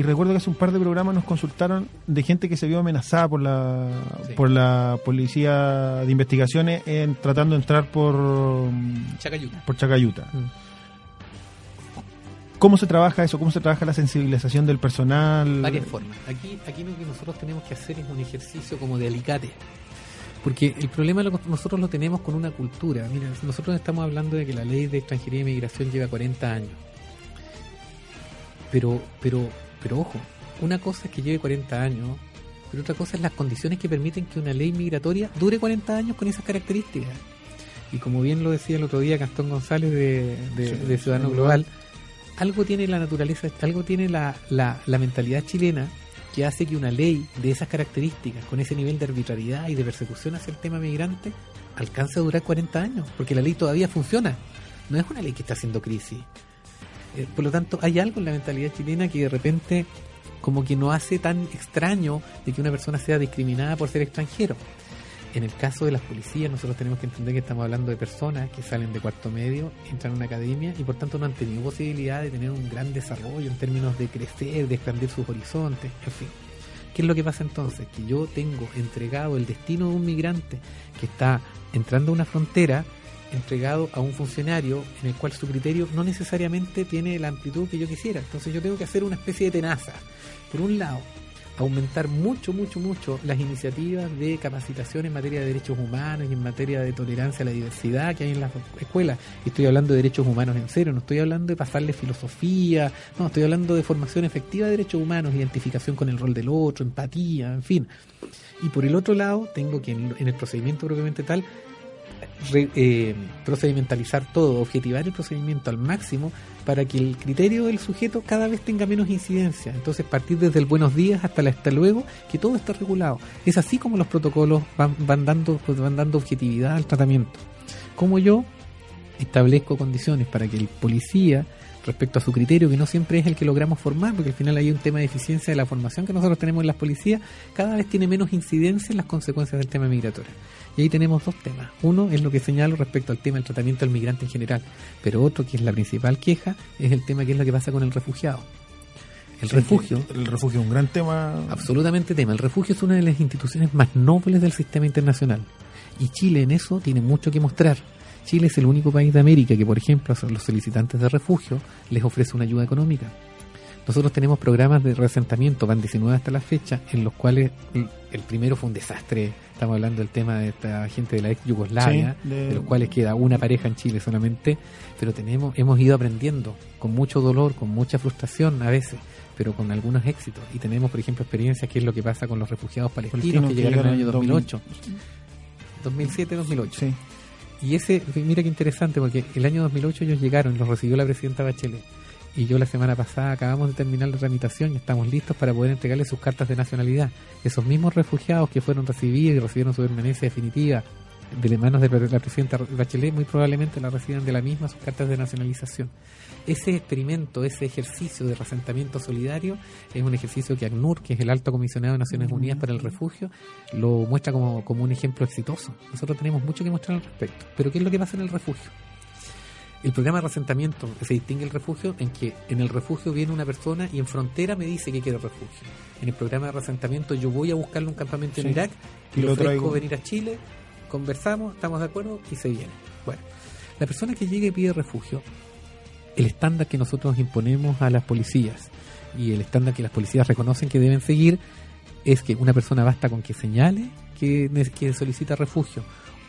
y recuerdo que hace un par de programas nos consultaron de gente que se vio amenazada por la por la policía de investigaciones en tratando de entrar por Chacayuta. Por Chacayuta. Mm. ¿Cómo se trabaja eso? ¿Cómo se trabaja la sensibilización del personal? Varias formas. Aquí, aquí lo que nosotros tenemos que hacer es un ejercicio como de alicate. Porque el problema nosotros lo tenemos con una cultura. Mira, nosotros estamos hablando de que la ley de extranjería y migración lleva 40 años. Pero, pero pero ojo, una cosa es que lleve 40 años, pero otra cosa es las condiciones que permiten que una ley migratoria dure 40 años con esas características. Y como bien lo decía el otro día Gastón González de, Ciudadano Global, algo tiene la naturaleza, algo tiene la, la, la mentalidad chilena que hace que una ley de esas características, con ese nivel de arbitrariedad y de persecución hacia el tema migrante, alcance a durar 40 años, porque la ley todavía funciona. No es una ley que está haciendo crisis. Eh, por lo tanto, hay algo en la mentalidad chilena que de repente como que no hace tan extraño de que una persona sea discriminada por ser extranjero. En el caso de las policías, nosotros tenemos que entender que estamos hablando de personas que salen de cuarto medio, entran a una academia y por tanto no han tenido posibilidad de tener un gran desarrollo en términos de crecer, de expandir sus horizontes, en fin. ¿Qué es lo que pasa entonces? Que yo tengo entregado el destino de un migrante que está entrando a una frontera entregado a un funcionario en el cual su criterio no necesariamente tiene la amplitud que yo quisiera. Entonces yo tengo que hacer una especie de tenaza. Por un lado, aumentar mucho, mucho, mucho las iniciativas de capacitación en materia de derechos humanos y en materia de tolerancia a la diversidad que hay en las escuelas. Y estoy hablando de derechos humanos en serio, no estoy hablando de pasarle filosofía, no, estoy hablando de formación efectiva de derechos humanos, identificación con el rol del otro, empatía, en fin. Y por el otro lado, tengo que en, el procedimiento propiamente tal, eh, procedimentalizar todo, objetivar el procedimiento al máximo para que el criterio del sujeto cada vez tenga menos incidencia. Entonces, partir desde el buenos días hasta el hasta luego, que todo está regulado. Es así como los protocolos van, van, dando, van dando objetividad al tratamiento. Como yo establezco condiciones para que el policía respecto a su criterio, que no siempre es el que logramos formar, porque al final hay un tema de eficiencia de la formación que nosotros tenemos en las policías, cada vez tiene menos incidencia en las consecuencias del tema migratorio. Y ahí tenemos dos temas. Uno es lo que señalo respecto al tema del tratamiento del migrante en general, pero otro que es la principal queja es el tema que es lo que pasa con el refugiado. El refugio. El refugio es un gran tema. Absolutamente tema. El refugio es una de las instituciones más nobles del sistema internacional. Y Chile en eso tiene mucho que mostrar Chile es el único país de América que, por ejemplo, a los solicitantes de refugio les ofrece una ayuda económica. Nosotros tenemos programas de resentamiento, van 19 hasta la fecha, en los cuales el primero fue un desastre. Estamos hablando del tema de esta gente de la ex Yugoslavia, de... los cuales queda una pareja en Chile solamente, pero tenemos, hemos ido aprendiendo con mucho dolor, con mucha frustración a veces, pero con algunos éxitos. Y tenemos, por ejemplo, experiencias que es lo que pasa con los refugiados palestinos que llegaron en el año 2008. 2007-2008. Sí. Y ese, mira qué interesante, porque el año 2008 ellos llegaron, los recibió la presidenta Bachelet. Y yo la semana pasada acabamos de terminar la tramitación y estamos listos para poder entregarles sus cartas de nacionalidad. Esos mismos refugiados que fueron recibidos y recibieron su permanencia definitiva de manos de la presidenta Bachelet, muy probablemente la reciban de la misma sus cartas de nacionalización ese experimento, ese ejercicio de resentamiento solidario es un ejercicio que ACNUR, que es el alto comisionado de Naciones Unidas para el Refugio, lo muestra como, como un ejemplo exitoso. Nosotros tenemos mucho que mostrar al respecto. Pero ¿qué es lo que pasa en el refugio? El programa de resentamiento se distingue el refugio en que en el refugio viene una persona y en frontera me dice que quiere refugio. En el programa de resentamiento yo voy a buscarle un campamento en Irak y, lo ofrezco venir a Chile, conversamos, estamos de acuerdo y se viene. Bueno, la persona que llegue y pide refugio el estándar que nosotros imponemos a las policías y el estándar que las policías reconocen que deben seguir es que una persona basta con que señale que, que solicita refugio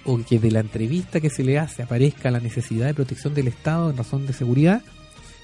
o que de la entrevista que se le hace aparezca la necesidad de protección del Estado en razón de seguridad,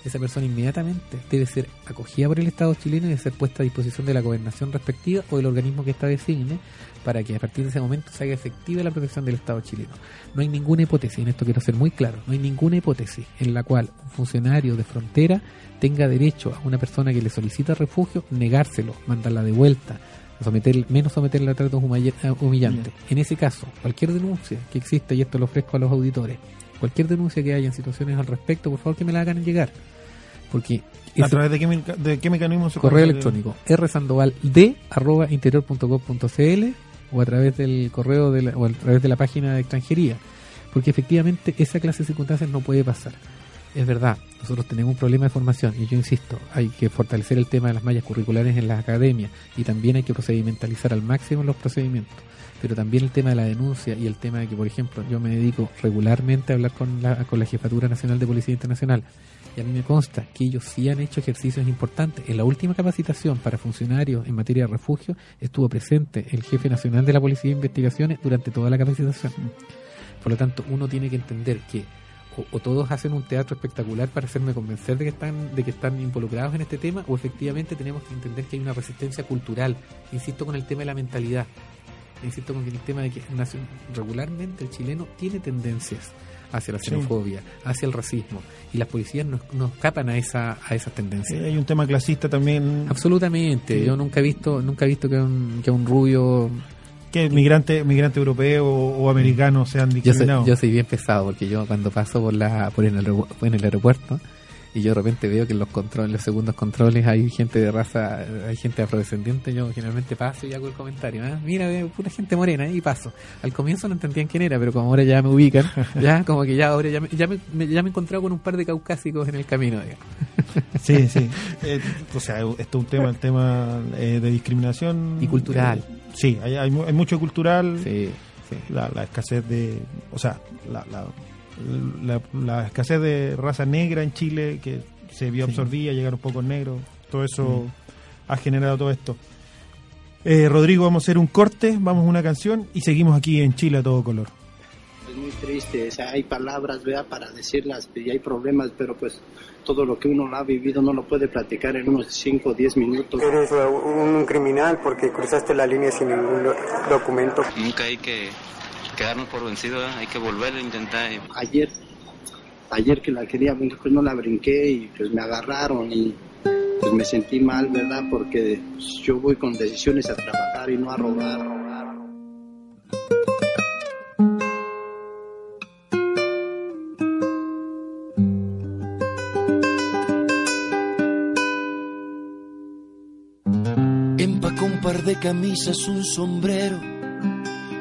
esa persona inmediatamente debe ser acogida por el Estado chileno y debe ser puesta a disposición de la gobernación respectiva o del organismo que está designe para que a partir de ese momento se haga efectiva la protección del Estado chileno. No hay ninguna hipótesis, en esto quiero ser muy claro, no hay ninguna hipótesis en la cual un funcionario de frontera tenga derecho a una persona que le solicita refugio negárselo, mandarla de vuelta, someter, menos someterla a tratos humillantes. En ese caso, cualquier denuncia que exista, y esto lo ofrezco a los auditores, cualquier denuncia que haya en situaciones al respecto, por favor que me la hagan llegar. Porque ¿A través de qué, de qué mecanismo se Correo electrónico, rsandovald.interior.gov.cl o a través del correo de o a través de la página de extranjería, porque efectivamente esa clase de circunstancias no puede pasar. Es verdad, nosotros tenemos un problema de formación y yo insisto, hay que fortalecer el tema de las mallas curriculares en las academias y también hay que procedimentalizar al máximo los procedimientos. Pero también el tema de la denuncia y el tema de que, por ejemplo, yo me dedico regularmente a hablar con la, con la Jefatura Nacional de Policía Internacional y a mí me consta que ellos sí han hecho ejercicios importantes. En la última capacitación para funcionarios en materia de refugio estuvo presente el jefe nacional de la Policía de Investigaciones durante toda la capacitación. Por lo tanto, uno tiene que entender que o, todos hacen un teatro espectacular para hacerme convencer de que están de que están involucrados en este tema o efectivamente tenemos que entender que hay una resistencia cultural. Insisto con el tema de la mentalidad. Insisto con el tema de que regularmente el chileno tiene tendencias hacia la xenofobia, hacia el racismo. Y las policías no, escapan a esa a esas tendencias. hay un tema clasista también. Absolutamente. Yo nunca he visto nunca he visto que un, que un rubio que migrante migrante europeo o, americano sean discriminados. Yo soy, bien pesado porque yo cuando paso por la por en el aeropuerto y yo de repente veo que en los controles, los segundos controles hay gente de raza, hay gente afrodescendiente, yo generalmente paso y hago el comentario, ¿eh? mira, veo pura gente morena y paso. Al comienzo no entendían quién era, pero como ahora ya me ubican, (laughs) ya como que ya ahora ya me, ya me, ya me he encontrado con un par de caucásicos en el camino, digamos. (laughs) Sí, sí. Eh, o sea, esto es un tema, el tema eh, de discriminación. Y cultural. sí, hay, hay, mucho cultural. Sí, La, la escasez de, o sea, la, la la, escasez de raza negra en Chile que se vio absorbida, llegaron pocos negros, todo eso ha generado todo esto. Eh, Rodrigo, vamos a hacer un corte, vamos a una canción y seguimos aquí en Chile a todo color. Es muy triste, o sea, hay palabras ¿verdad? para decirlas y hay problemas, pero pues todo lo que uno ha vivido no lo puede platicar en unos 5 o 10 minutos. Eres un criminal porque cruzaste la línea sin ningún documento. Nunca hay que quedarnos por vencido, hay que volver a intentar. Ayer, ayer que la quería brincar, pues no la brinqué y pues me agarraron y pues me sentí mal, ¿verdad? Porque pues, yo voy con decisiones a trabajar y no a robar, robar. Empacó un par de camisas, un sombrero,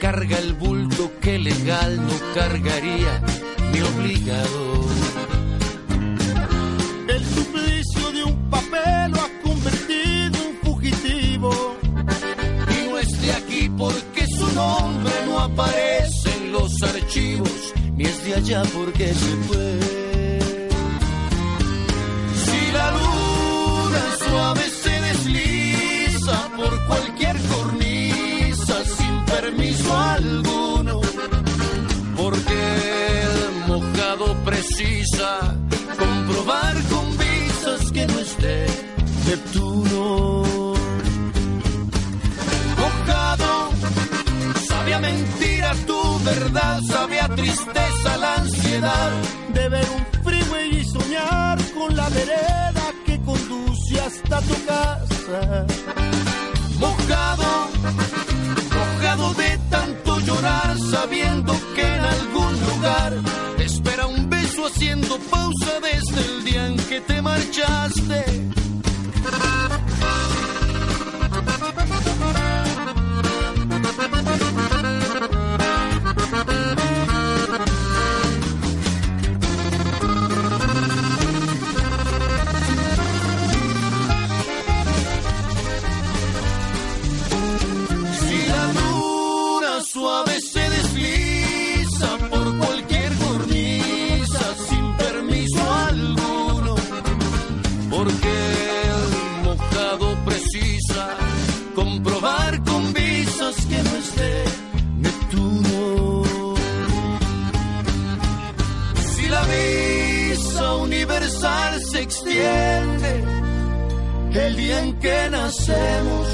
carga el bulto que legal no cargaría ni obligado. El suplicio de un papel lo ha convertido en fugitivo de aquí porque su nombre no aparece en los archivos, ni es de allá porque se fue. Cualquier cornisa sin permiso alguno, porque el mojado precisa comprobar con visas que no esté Neptuno. Sabía mentira tu verdad, sabía tristeza la ansiedad de ver un freeway y soñar con la vereda que conduce hasta tu casa. Mojado, mojado de tanto llorar, sabiendo que en algún lugar te espera un beso haciendo pausa desde el día en que te marchaste. Se extiende el día en que nacemos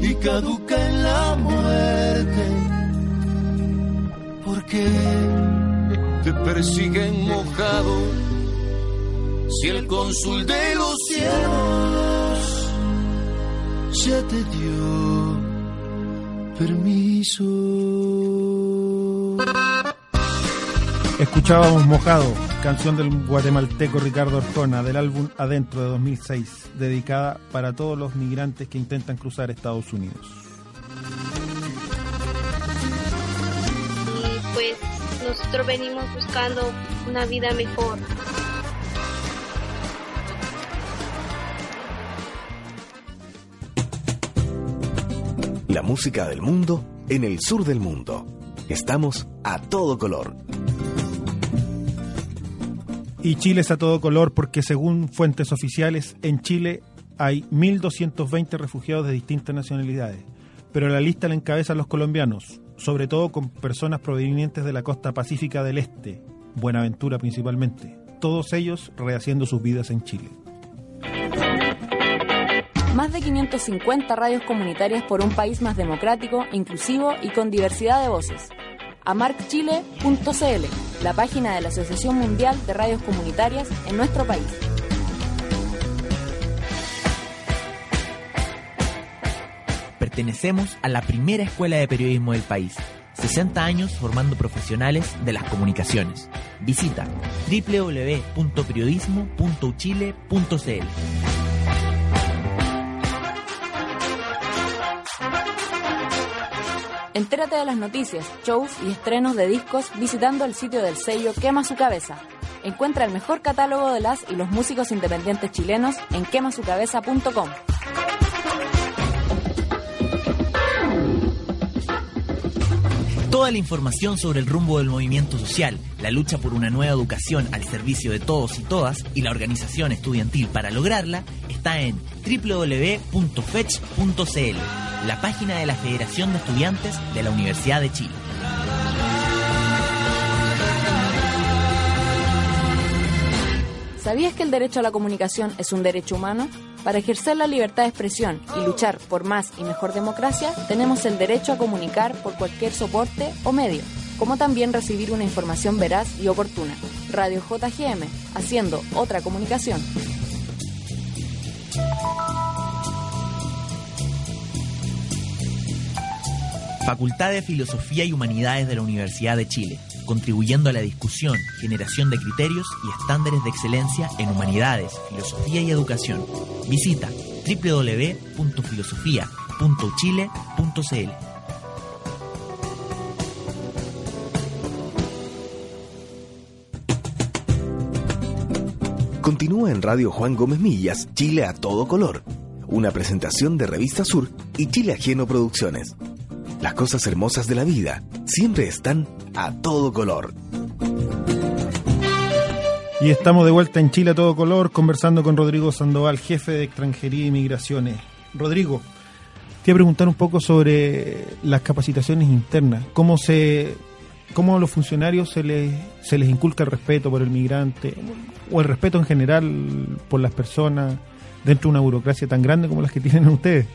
y caduca en la muerte. Porque te persiguen mojado si el cónsul de los cielos ya te dio permiso. Escuchábamos Mojado, canción del guatemalteco Ricardo Ortona del álbum Adentro de 2006, dedicada para todos los migrantes que intentan cruzar Estados Unidos. Y pues nosotros venimos buscando una vida mejor. La música del mundo en el sur del mundo. Estamos a todo color. Y Chile es a todo color porque según fuentes oficiales, en Chile hay 1.220 refugiados de distintas nacionalidades, pero la lista la encabezan los colombianos, sobre todo con personas provenientes de la costa pacífica del este, Buenaventura principalmente, todos ellos rehaciendo sus vidas en Chile. Más de 550 radios comunitarias por un país más democrático, inclusivo y con diversidad de voces. Amarcchile.cl, la página de la Asociación Mundial de Radios Comunitarias en nuestro país. Pertenecemos a la primera escuela de periodismo del país. 60 años formando profesionales de las comunicaciones. Visita www.periodismo.uchile.cl. Entérate de las noticias, shows y estrenos de discos visitando el sitio del sello Quema Su Cabeza. Encuentra el mejor catálogo de las y los músicos independientes chilenos en quemasucabeza.com. Toda la información sobre el rumbo del movimiento social, la lucha por una nueva educación al servicio de todos y todas y la organización estudiantil para lograrla está en www.fetch.cl la página de la Federación de Estudiantes de la Universidad de Chile. ¿Sabías que el derecho a la comunicación es un derecho humano? Para ejercer la libertad de expresión y luchar por más y mejor democracia, tenemos el derecho a comunicar por cualquier soporte o medio, como también recibir una información veraz y oportuna. Radio JGM, haciendo otra comunicación. Facultad de Filosofía y Humanidades de la Universidad de Chile, contribuyendo a la discusión, generación de criterios y estándares de excelencia en humanidades, filosofía y educación. Visita www.filosofía.chile.cl. Continúa en Radio Juan Gómez Millas, Chile a todo color. Una presentación de Revista Sur y Chile Ajeno Producciones. Las cosas hermosas de la vida siempre están a todo color. Y estamos de vuelta en Chile a todo color conversando con Rodrigo Sandoval, jefe de extranjería y migraciones. Rodrigo, te voy a preguntar un poco sobre las capacitaciones internas. ¿Cómo se cómo a los funcionarios se les, se les inculca el respeto por el migrante o el respeto en general por las personas dentro de una burocracia tan grande como las que tienen ustedes?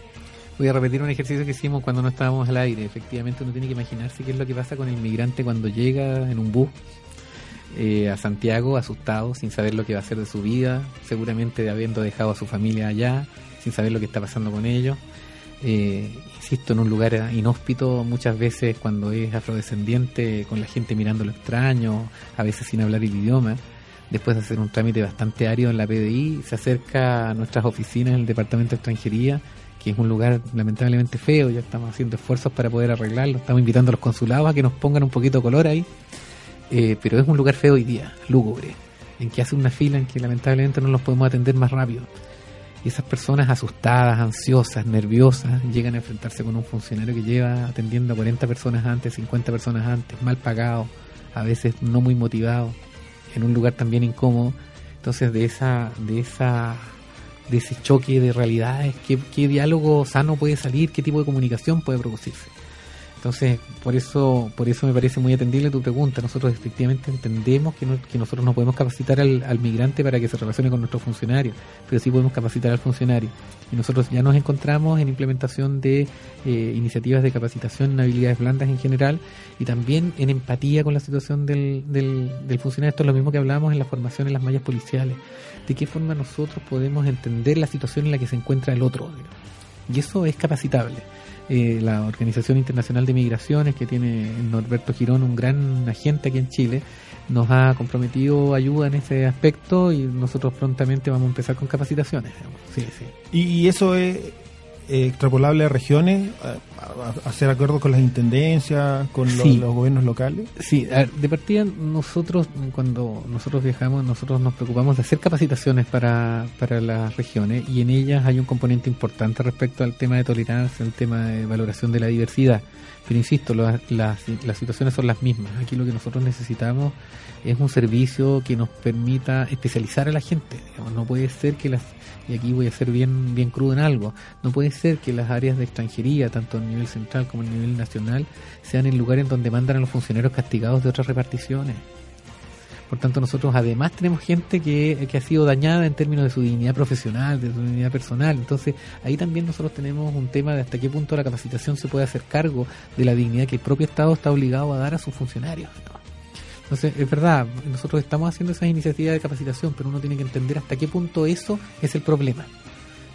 Voy a repetir un ejercicio que hicimos cuando no estábamos al aire. Efectivamente, uno tiene que imaginarse qué es lo que pasa con el migrante cuando llega en un bus eh, a Santiago, asustado, sin saber lo que va a hacer de su vida, seguramente habiendo dejado a su familia allá, sin saber lo que está pasando con ellos. Eh, insisto, en un lugar inhóspito, muchas veces cuando es afrodescendiente, con la gente mirando lo extraño, a veces sin hablar el idioma. Después de hacer un trámite bastante árido en la PDI, se acerca a nuestras oficinas en el Departamento de Extranjería que es un lugar lamentablemente feo, ya estamos haciendo esfuerzos para poder arreglarlo, estamos invitando a los consulados a que nos pongan un poquito de color ahí, eh, pero es un lugar feo hoy día, lúgubre, en que hace una fila en que lamentablemente no los podemos atender más rápido. Y esas personas asustadas, ansiosas, nerviosas, llegan a enfrentarse con un funcionario que lleva atendiendo a 40 personas antes, 50 personas antes, mal pagado, a veces no muy motivado, en un lugar también incómodo. Entonces de esa, de esa de ese choque de realidades, qué, qué diálogo sano puede salir, qué tipo de comunicación puede producirse. Entonces, por eso, por eso me parece muy atendible tu pregunta. Nosotros efectivamente entendemos que, que nosotros no podemos capacitar al, migrante para que se relacione con nuestros funcionarios, pero sí podemos capacitar al funcionario. Y nosotros ya nos encontramos en implementación de eh, iniciativas de capacitación en habilidades blandas en general y también en empatía con la situación del, del, del funcionario. Esto es lo mismo que hablábamos en la formación en las mallas policiales. De qué forma nosotros podemos entender la situación en la que se encuentra el otro. Y eso es capacitable eh, la Organización Internacional de Migraciones, que tiene Norberto Girón, un gran agente aquí en Chile, nos ha comprometido ayuda en ese aspecto y nosotros prontamente vamos a empezar con capacitaciones. Y, eso es, extrapolable a regiones, a, a hacer acuerdos con las intendencias, con Sí. los gobiernos locales? Sí, a ver, de partida nosotros, cuando nosotros viajamos, nosotros nos preocupamos de hacer capacitaciones para, para las regiones y en ellas hay un componente importante respecto al tema de tolerancia, el tema de valoración de la diversidad. Pero insisto, las, las, situaciones son las mismas. Aquí lo que nosotros necesitamos es un servicio que nos permita especializar a la gente. Digamos, no puede ser que las, y aquí voy a ser bien, bien crudo en algo, no puede ser que las áreas de extranjería, tanto a nivel central como a nivel nacional, sean el lugar en donde mandan a los funcionarios castigados de otras reparticiones. Por tanto, nosotros además tenemos gente que, que ha sido dañada en términos de su dignidad profesional, de su dignidad personal. Entonces, ahí también nosotros tenemos un tema de hasta qué punto la capacitación se puede hacer cargo de la dignidad que el propio Estado está obligado a dar a sus funcionarios. Entonces, es verdad, nosotros estamos haciendo esas iniciativas de capacitación, pero uno tiene que entender hasta qué punto eso es el problema.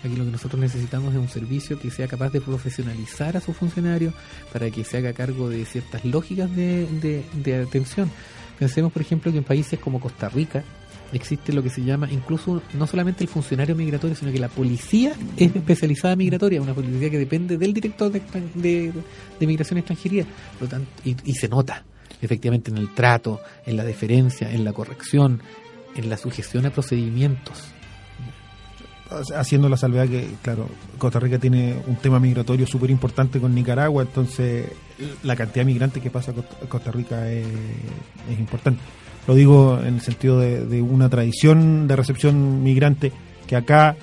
Aquí lo que nosotros necesitamos es un servicio que sea capaz de profesionalizar a sus funcionarios para que se haga cargo de ciertas lógicas de, de- atención. Pensemos, por ejemplo, que en países como Costa Rica existe lo que se llama incluso no solamente el funcionario migratorio, sino que la policía es especializada migratoria, una policía que depende del director de, de, migración extranjería. Lo tanto, y, y se nota efectivamente en el trato, en la deferencia, en la corrección, en la sujeción a procedimientos. Haciendo la salvedad que, claro, Costa Rica tiene un tema migratorio súper importante con Nicaragua, entonces la cantidad de migrantes que pasa a Costa- Rica es, importante. Lo digo en el sentido de una tradición de recepción migrante que acá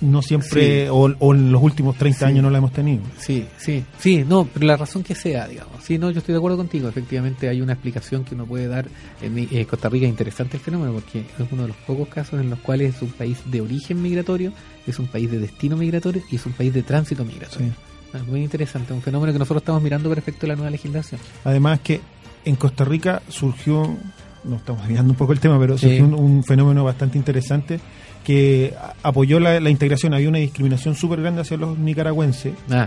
no siempre, Sí. o, o en los últimos 30 Sí. años no la hemos tenido. Sí, sí, sí, no, pero la razón que sea, digamos. Sí, no, yo estoy de acuerdo contigo. Efectivamente, hay una explicación que uno puede dar. En eh, Costa Rica es interesante el fenómeno porque es uno de los pocos casos en los cuales es un país de origen migratorio, es un país de destino migratorio y es un país de tránsito migratorio. Es muy interesante, un fenómeno que nosotros estamos mirando respecto a la nueva legislación. Además que en Costa Rica surgió, no estamos mirando un poco el tema, pero surgió un, un fenómeno bastante interesante que apoyó la, la integración. Había una discriminación súper grande hacia los nicaragüenses. Ah.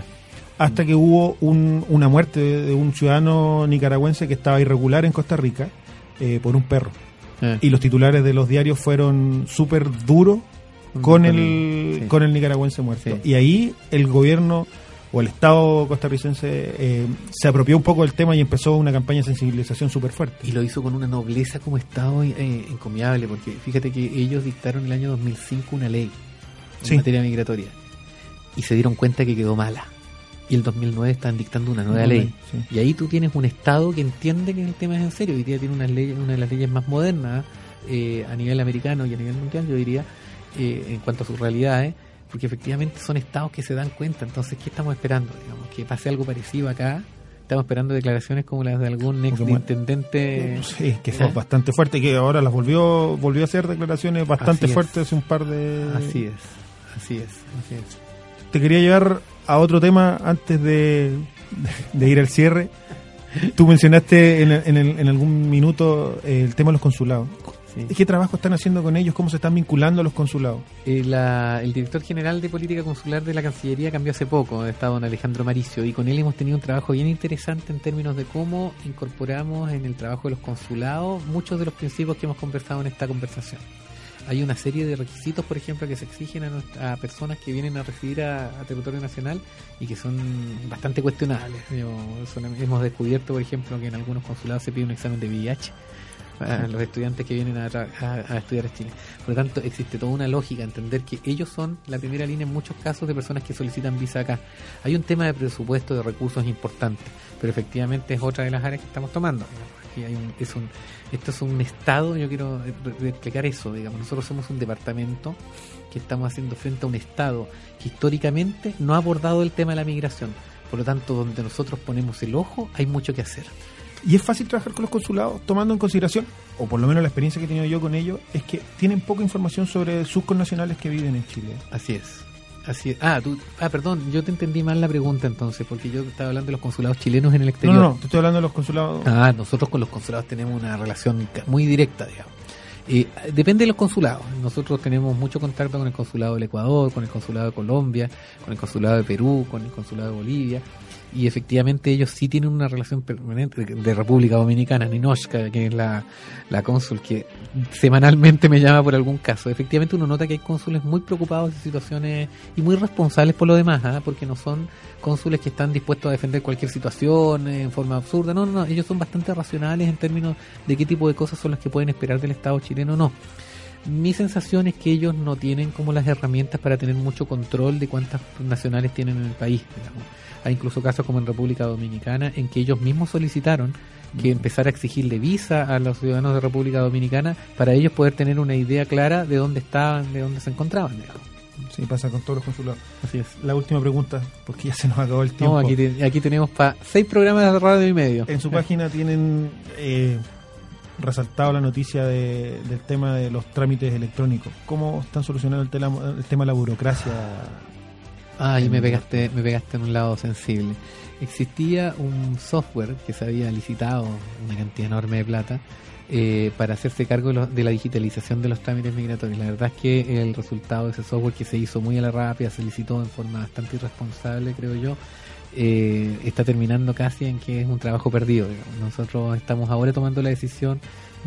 Hasta que hubo un- una muerte de, un ciudadano nicaragüense que estaba irregular en Costa Rica eh, por un perro. Ah. Y los titulares de los diarios fueron súper duros con Con el, el- sí. con el nicaragüense muerto. Sí. Y ahí el gobierno o el Estado costarricense eh, se apropió un poco del tema y empezó una campaña de sensibilización súper fuerte. Y lo hizo con una nobleza como Estado eh, encomiable, porque fíjate que ellos dictaron en el año 2005 una ley en Sí. materia migratoria y se dieron cuenta que quedó mala. Y el 2009 están dictando una nueva ley. ley, sí. Y ahí tú tienes un Estado que entiende que el tema es en serio. Hoy día tiene una, ley, una de las leyes más modernas eh, a nivel americano y a nivel mundial, yo diría, eh, en cuanto a sus realidades, porque efectivamente son estados que se dan cuenta. Entonces, ¿qué estamos esperando? Digamos, que pase algo parecido acá. Estamos esperando declaraciones como las de algún ex intendente. Sí, que fue ¿Eh? bastante fuerte, que ahora las volvió volvió a hacer declaraciones bastante Así fuertes hace un par de... Así es, así es, así es. Te quería llevar a otro tema antes de, de ir al cierre. Tú mencionaste en, en en algún minuto el tema de los consulados. Sí. ¿Qué trabajo están haciendo con ellos? ¿Cómo se están vinculando a los consulados? Eh, la- el director general de política consular de la Cancillería cambió hace poco, está don Alejandro Maricio, y con él hemos tenido un trabajo bien interesante en términos de cómo incorporamos en el trabajo de los consulados muchos de los principios que hemos conversado en esta conversación. Hay una serie de requisitos, por ejemplo, que se exigen a, a personas que vienen a residir a, a territorio nacional y que son bastante cuestionables. Digamos, son- hemos descubierto, por ejemplo, que en algunos consulados se pide un examen de VIH a los estudiantes que vienen a, a- a estudiar a Chile. Por lo tanto, existe toda una lógica, entender que ellos son la primera línea en muchos casos de personas que solicitan visa acá. Hay un tema de presupuesto de recursos importante, pero efectivamente es otra de las áreas que estamos tomando. Aquí hay un- es un, esto es un estado, yo quiero explicar eso, digamos, nosotros somos un departamento que estamos haciendo frente a un estado que históricamente no ha abordado el tema de la migración. Por lo tanto, donde nosotros ponemos el ojo, hay mucho que hacer. Y es fácil trabajar con los consulados tomando en consideración, o por lo menos la experiencia que he tenido yo con ellos, es que tienen poca información sobre sus connacionales que viven en Chile. Así es. Así es. Ah, tú, ah, perdón, yo te entendí mal la pregunta entonces, porque yo estaba hablando de los consulados chilenos en el exterior. no, no, te estoy hablando de los consulados. Ah, nosotros con los consulados tenemos una relación muy directa, digamos. Eh, depende de los consulados. Nosotros tenemos mucho contacto con el consulado del Ecuador, con el consulado de Colombia, con el consulado de Perú, con el consulado de Bolivia. Y efectivamente ellos sí tienen una relación permanente de, República Dominicana, Ninochka, que es la, la cónsul que semanalmente me llama por algún caso. Efectivamente uno nota que hay cónsules muy preocupados de situaciones y muy responsables por lo demás, ¿ah? porque no son cónsules que están dispuestos a defender cualquier situación en forma absurda, no, no, no, ellos son bastante racionales en términos de qué tipo de cosas son las que pueden esperar del Estado chileno o no mi sensación es que ellos no tienen como las herramientas para tener mucho control de cuántas nacionales tienen en el país. Hay incluso casos como en República Dominicana en que ellos mismos solicitaron que mm. empezara a exigirle visa a los ciudadanos de República Dominicana para ellos poder tener una idea clara de dónde estaban, de dónde se encontraban. Sí, pasa con todos los consulados. Así es. La última pregunta, porque ya se nos acabó el tiempo. No, aquí, aquí tenemos para seis programas de radio y medio. En su página tienen eh, resaltado la noticia del tema de los trámites electrónicos. ¿Cómo están solucionando el, tema de la burocracia? Ay, me pegaste, me pegaste en un lado sensible. Existía un software que se había licitado una cantidad enorme de plata eh, para hacerse cargo de, la digitalización de los trámites migratorios. La verdad es que el resultado de ese software que se hizo muy a la rápida, se licitó en forma bastante irresponsable, creo yo, eh, está terminando casi en que es un trabajo perdido. Nosotros estamos ahora tomando la decisión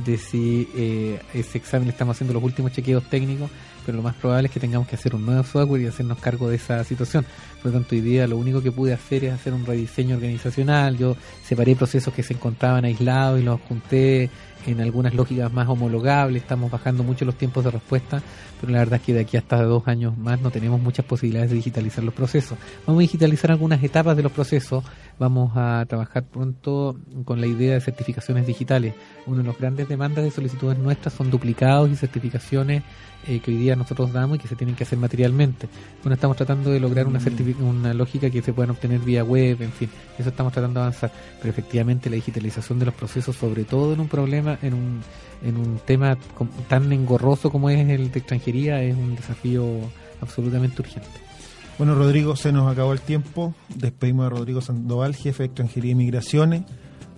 de si eh, ese examen estamos haciendo los últimos chequeos técnicos, pero lo más probable es que tengamos que hacer un nuevo software y hacernos cargo de esa situación. Por lo tanto, hoy día lo único que pude hacer es hacer un rediseño organizacional. Yo separé procesos que se encontraban aislados y los junté en algunas lógicas más homologables, estamos bajando mucho los tiempos de respuesta, pero la verdad es que de aquí hasta dos años más no tenemos muchas posibilidades de digitalizar los procesos. Vamos a digitalizar algunas etapas de los procesos, vamos a trabajar pronto con la idea de certificaciones digitales. Una de las grandes demandas de solicitudes nuestras son duplicados y certificaciones eh, que hoy día nosotros damos y que se tienen que hacer materialmente. Bueno, estamos tratando de lograr una, una lógica que se puedan obtener vía web, en fin, eso estamos tratando de avanzar. Pero efectivamente la digitalización de los procesos, sobre todo en un problema, en un, en un tema tan engorroso como es el de extranjería, es un desafío absolutamente urgente. Bueno, Rodrigo, se nos acabó el tiempo. Despedimos a Rodrigo Sandoval, jefe de Extranjería y Migraciones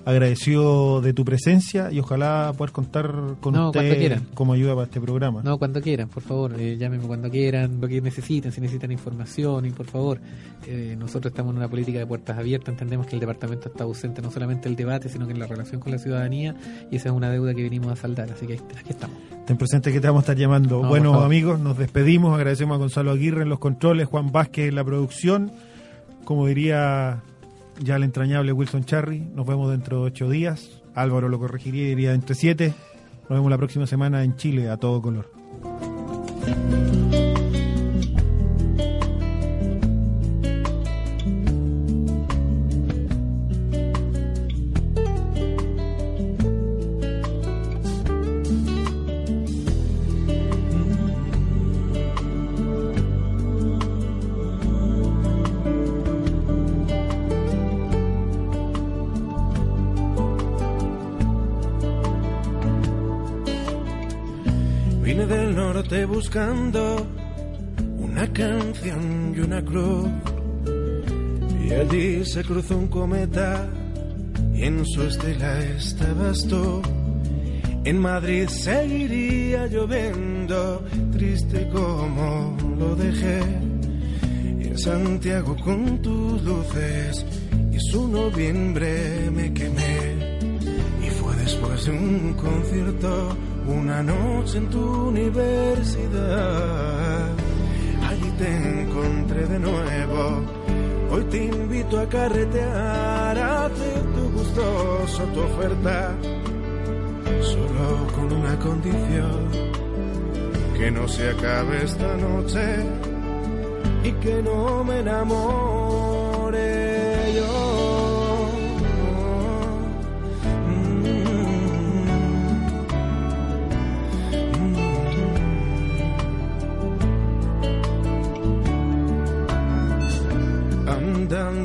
agradecido de tu presencia y ojalá poder contar con usted como ayuda para este programa. No, cuando quieran, por favor, eh, llámenme cuando quieran, lo que necesiten, si necesitan información y por favor, eh, nosotros estamos en una política de puertas abiertas, entendemos que el departamento está ausente no solamente en el debate, sino que en la relación con la ciudadanía y esa es una deuda que venimos a saldar, así que aquí estamos. Ten presente que te vamos a estar llamando. bueno, amigos, nos despedimos, agradecemos a Gonzalo Aguirre en los controles, Juan Vázquez en la producción, como diría ya el entrañable Wilson Charry. Nos vemos dentro de ocho días. Álvaro lo corregiría y diría entre siete. Nos vemos la próxima semana en Chile a todo color. Cruzó un cometa y en su estela estabas tú. En Madrid seguiría lloviendo, triste como lo dejé. en Santiago con tus luces y su noviembre me quemé. Y fue después de un concierto una noche en tu universidad. Allí te encontré de nuevo. Hoy te invito a carretear, a hacer tu gustoso tu oferta. Solo con una condición: que no se acabe esta noche y que no me enamore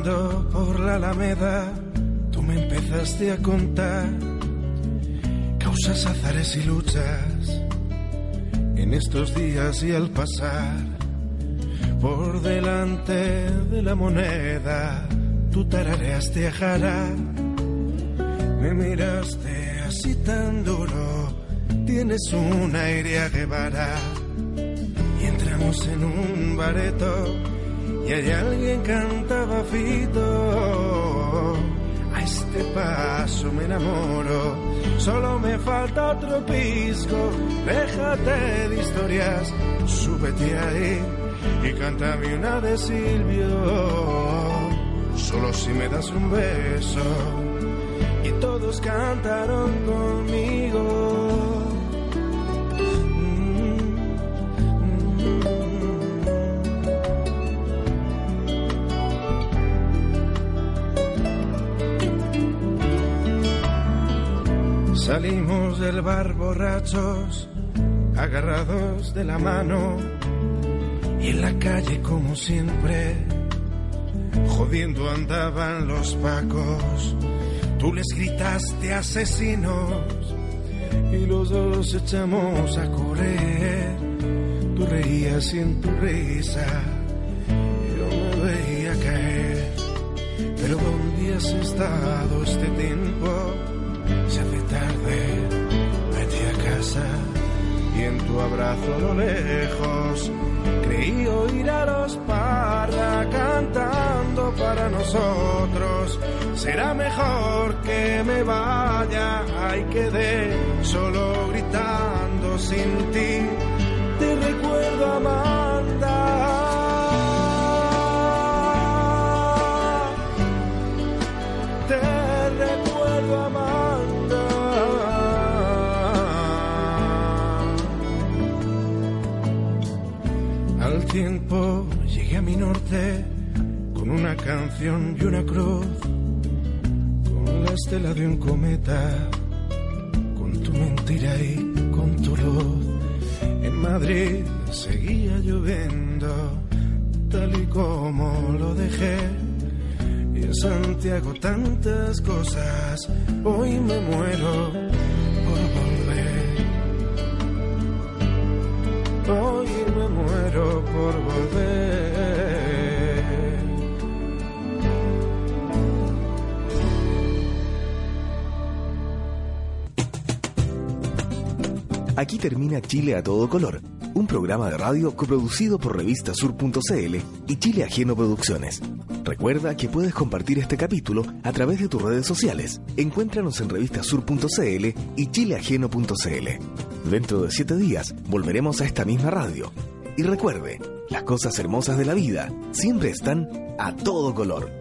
por la alameda, tú me empezaste a contar causas, azares y luchas en estos días y al pasar por delante de la moneda, tú tarareaste a Jara, me miraste así tan duro, tienes un aire a Guevara y entramos en un bareto y hay alguien cantaba fito. A este paso me enamoro, solo me falta otro pisco. Déjate de historias, súbete ahí y cántame una de Silvio. Solo si me das un beso y todos cantaron conmigo. Salimos del bar borrachos, agarrados de la mano, y en la calle como siempre, jodiendo andaban los pacos. Tú les gritaste asesinos y los dos echamos a correr. Tú reías y en tu risa yo me veía caer. Pero ¿dónde has estado este tiempo? Se hace tarde, a casa y en tu abrazo lo lejos creí oír a los parra cantando para nosotros. Será mejor que me vaya, hay que de solo gritando sin ti. Te recuerdo Amanda. Con una canción y una cruz, con la estela de un cometa, con tu mentira y con tu luz. En Madrid seguía lloviendo, tal y como lo dejé. Y en Santiago tantas cosas, hoy me muero por volver. Hoy me muero por volver. Aquí termina Chile a todo color, un programa de radio coproducido por revistasur.cl y Chile Ajeno Producciones. Recuerda que puedes compartir este capítulo a través de tus redes sociales. Encuéntranos en revistasur.cl y chileajeno.cl. Dentro de siete días volveremos a esta misma radio. Y recuerde, las cosas hermosas de la vida siempre están a todo color.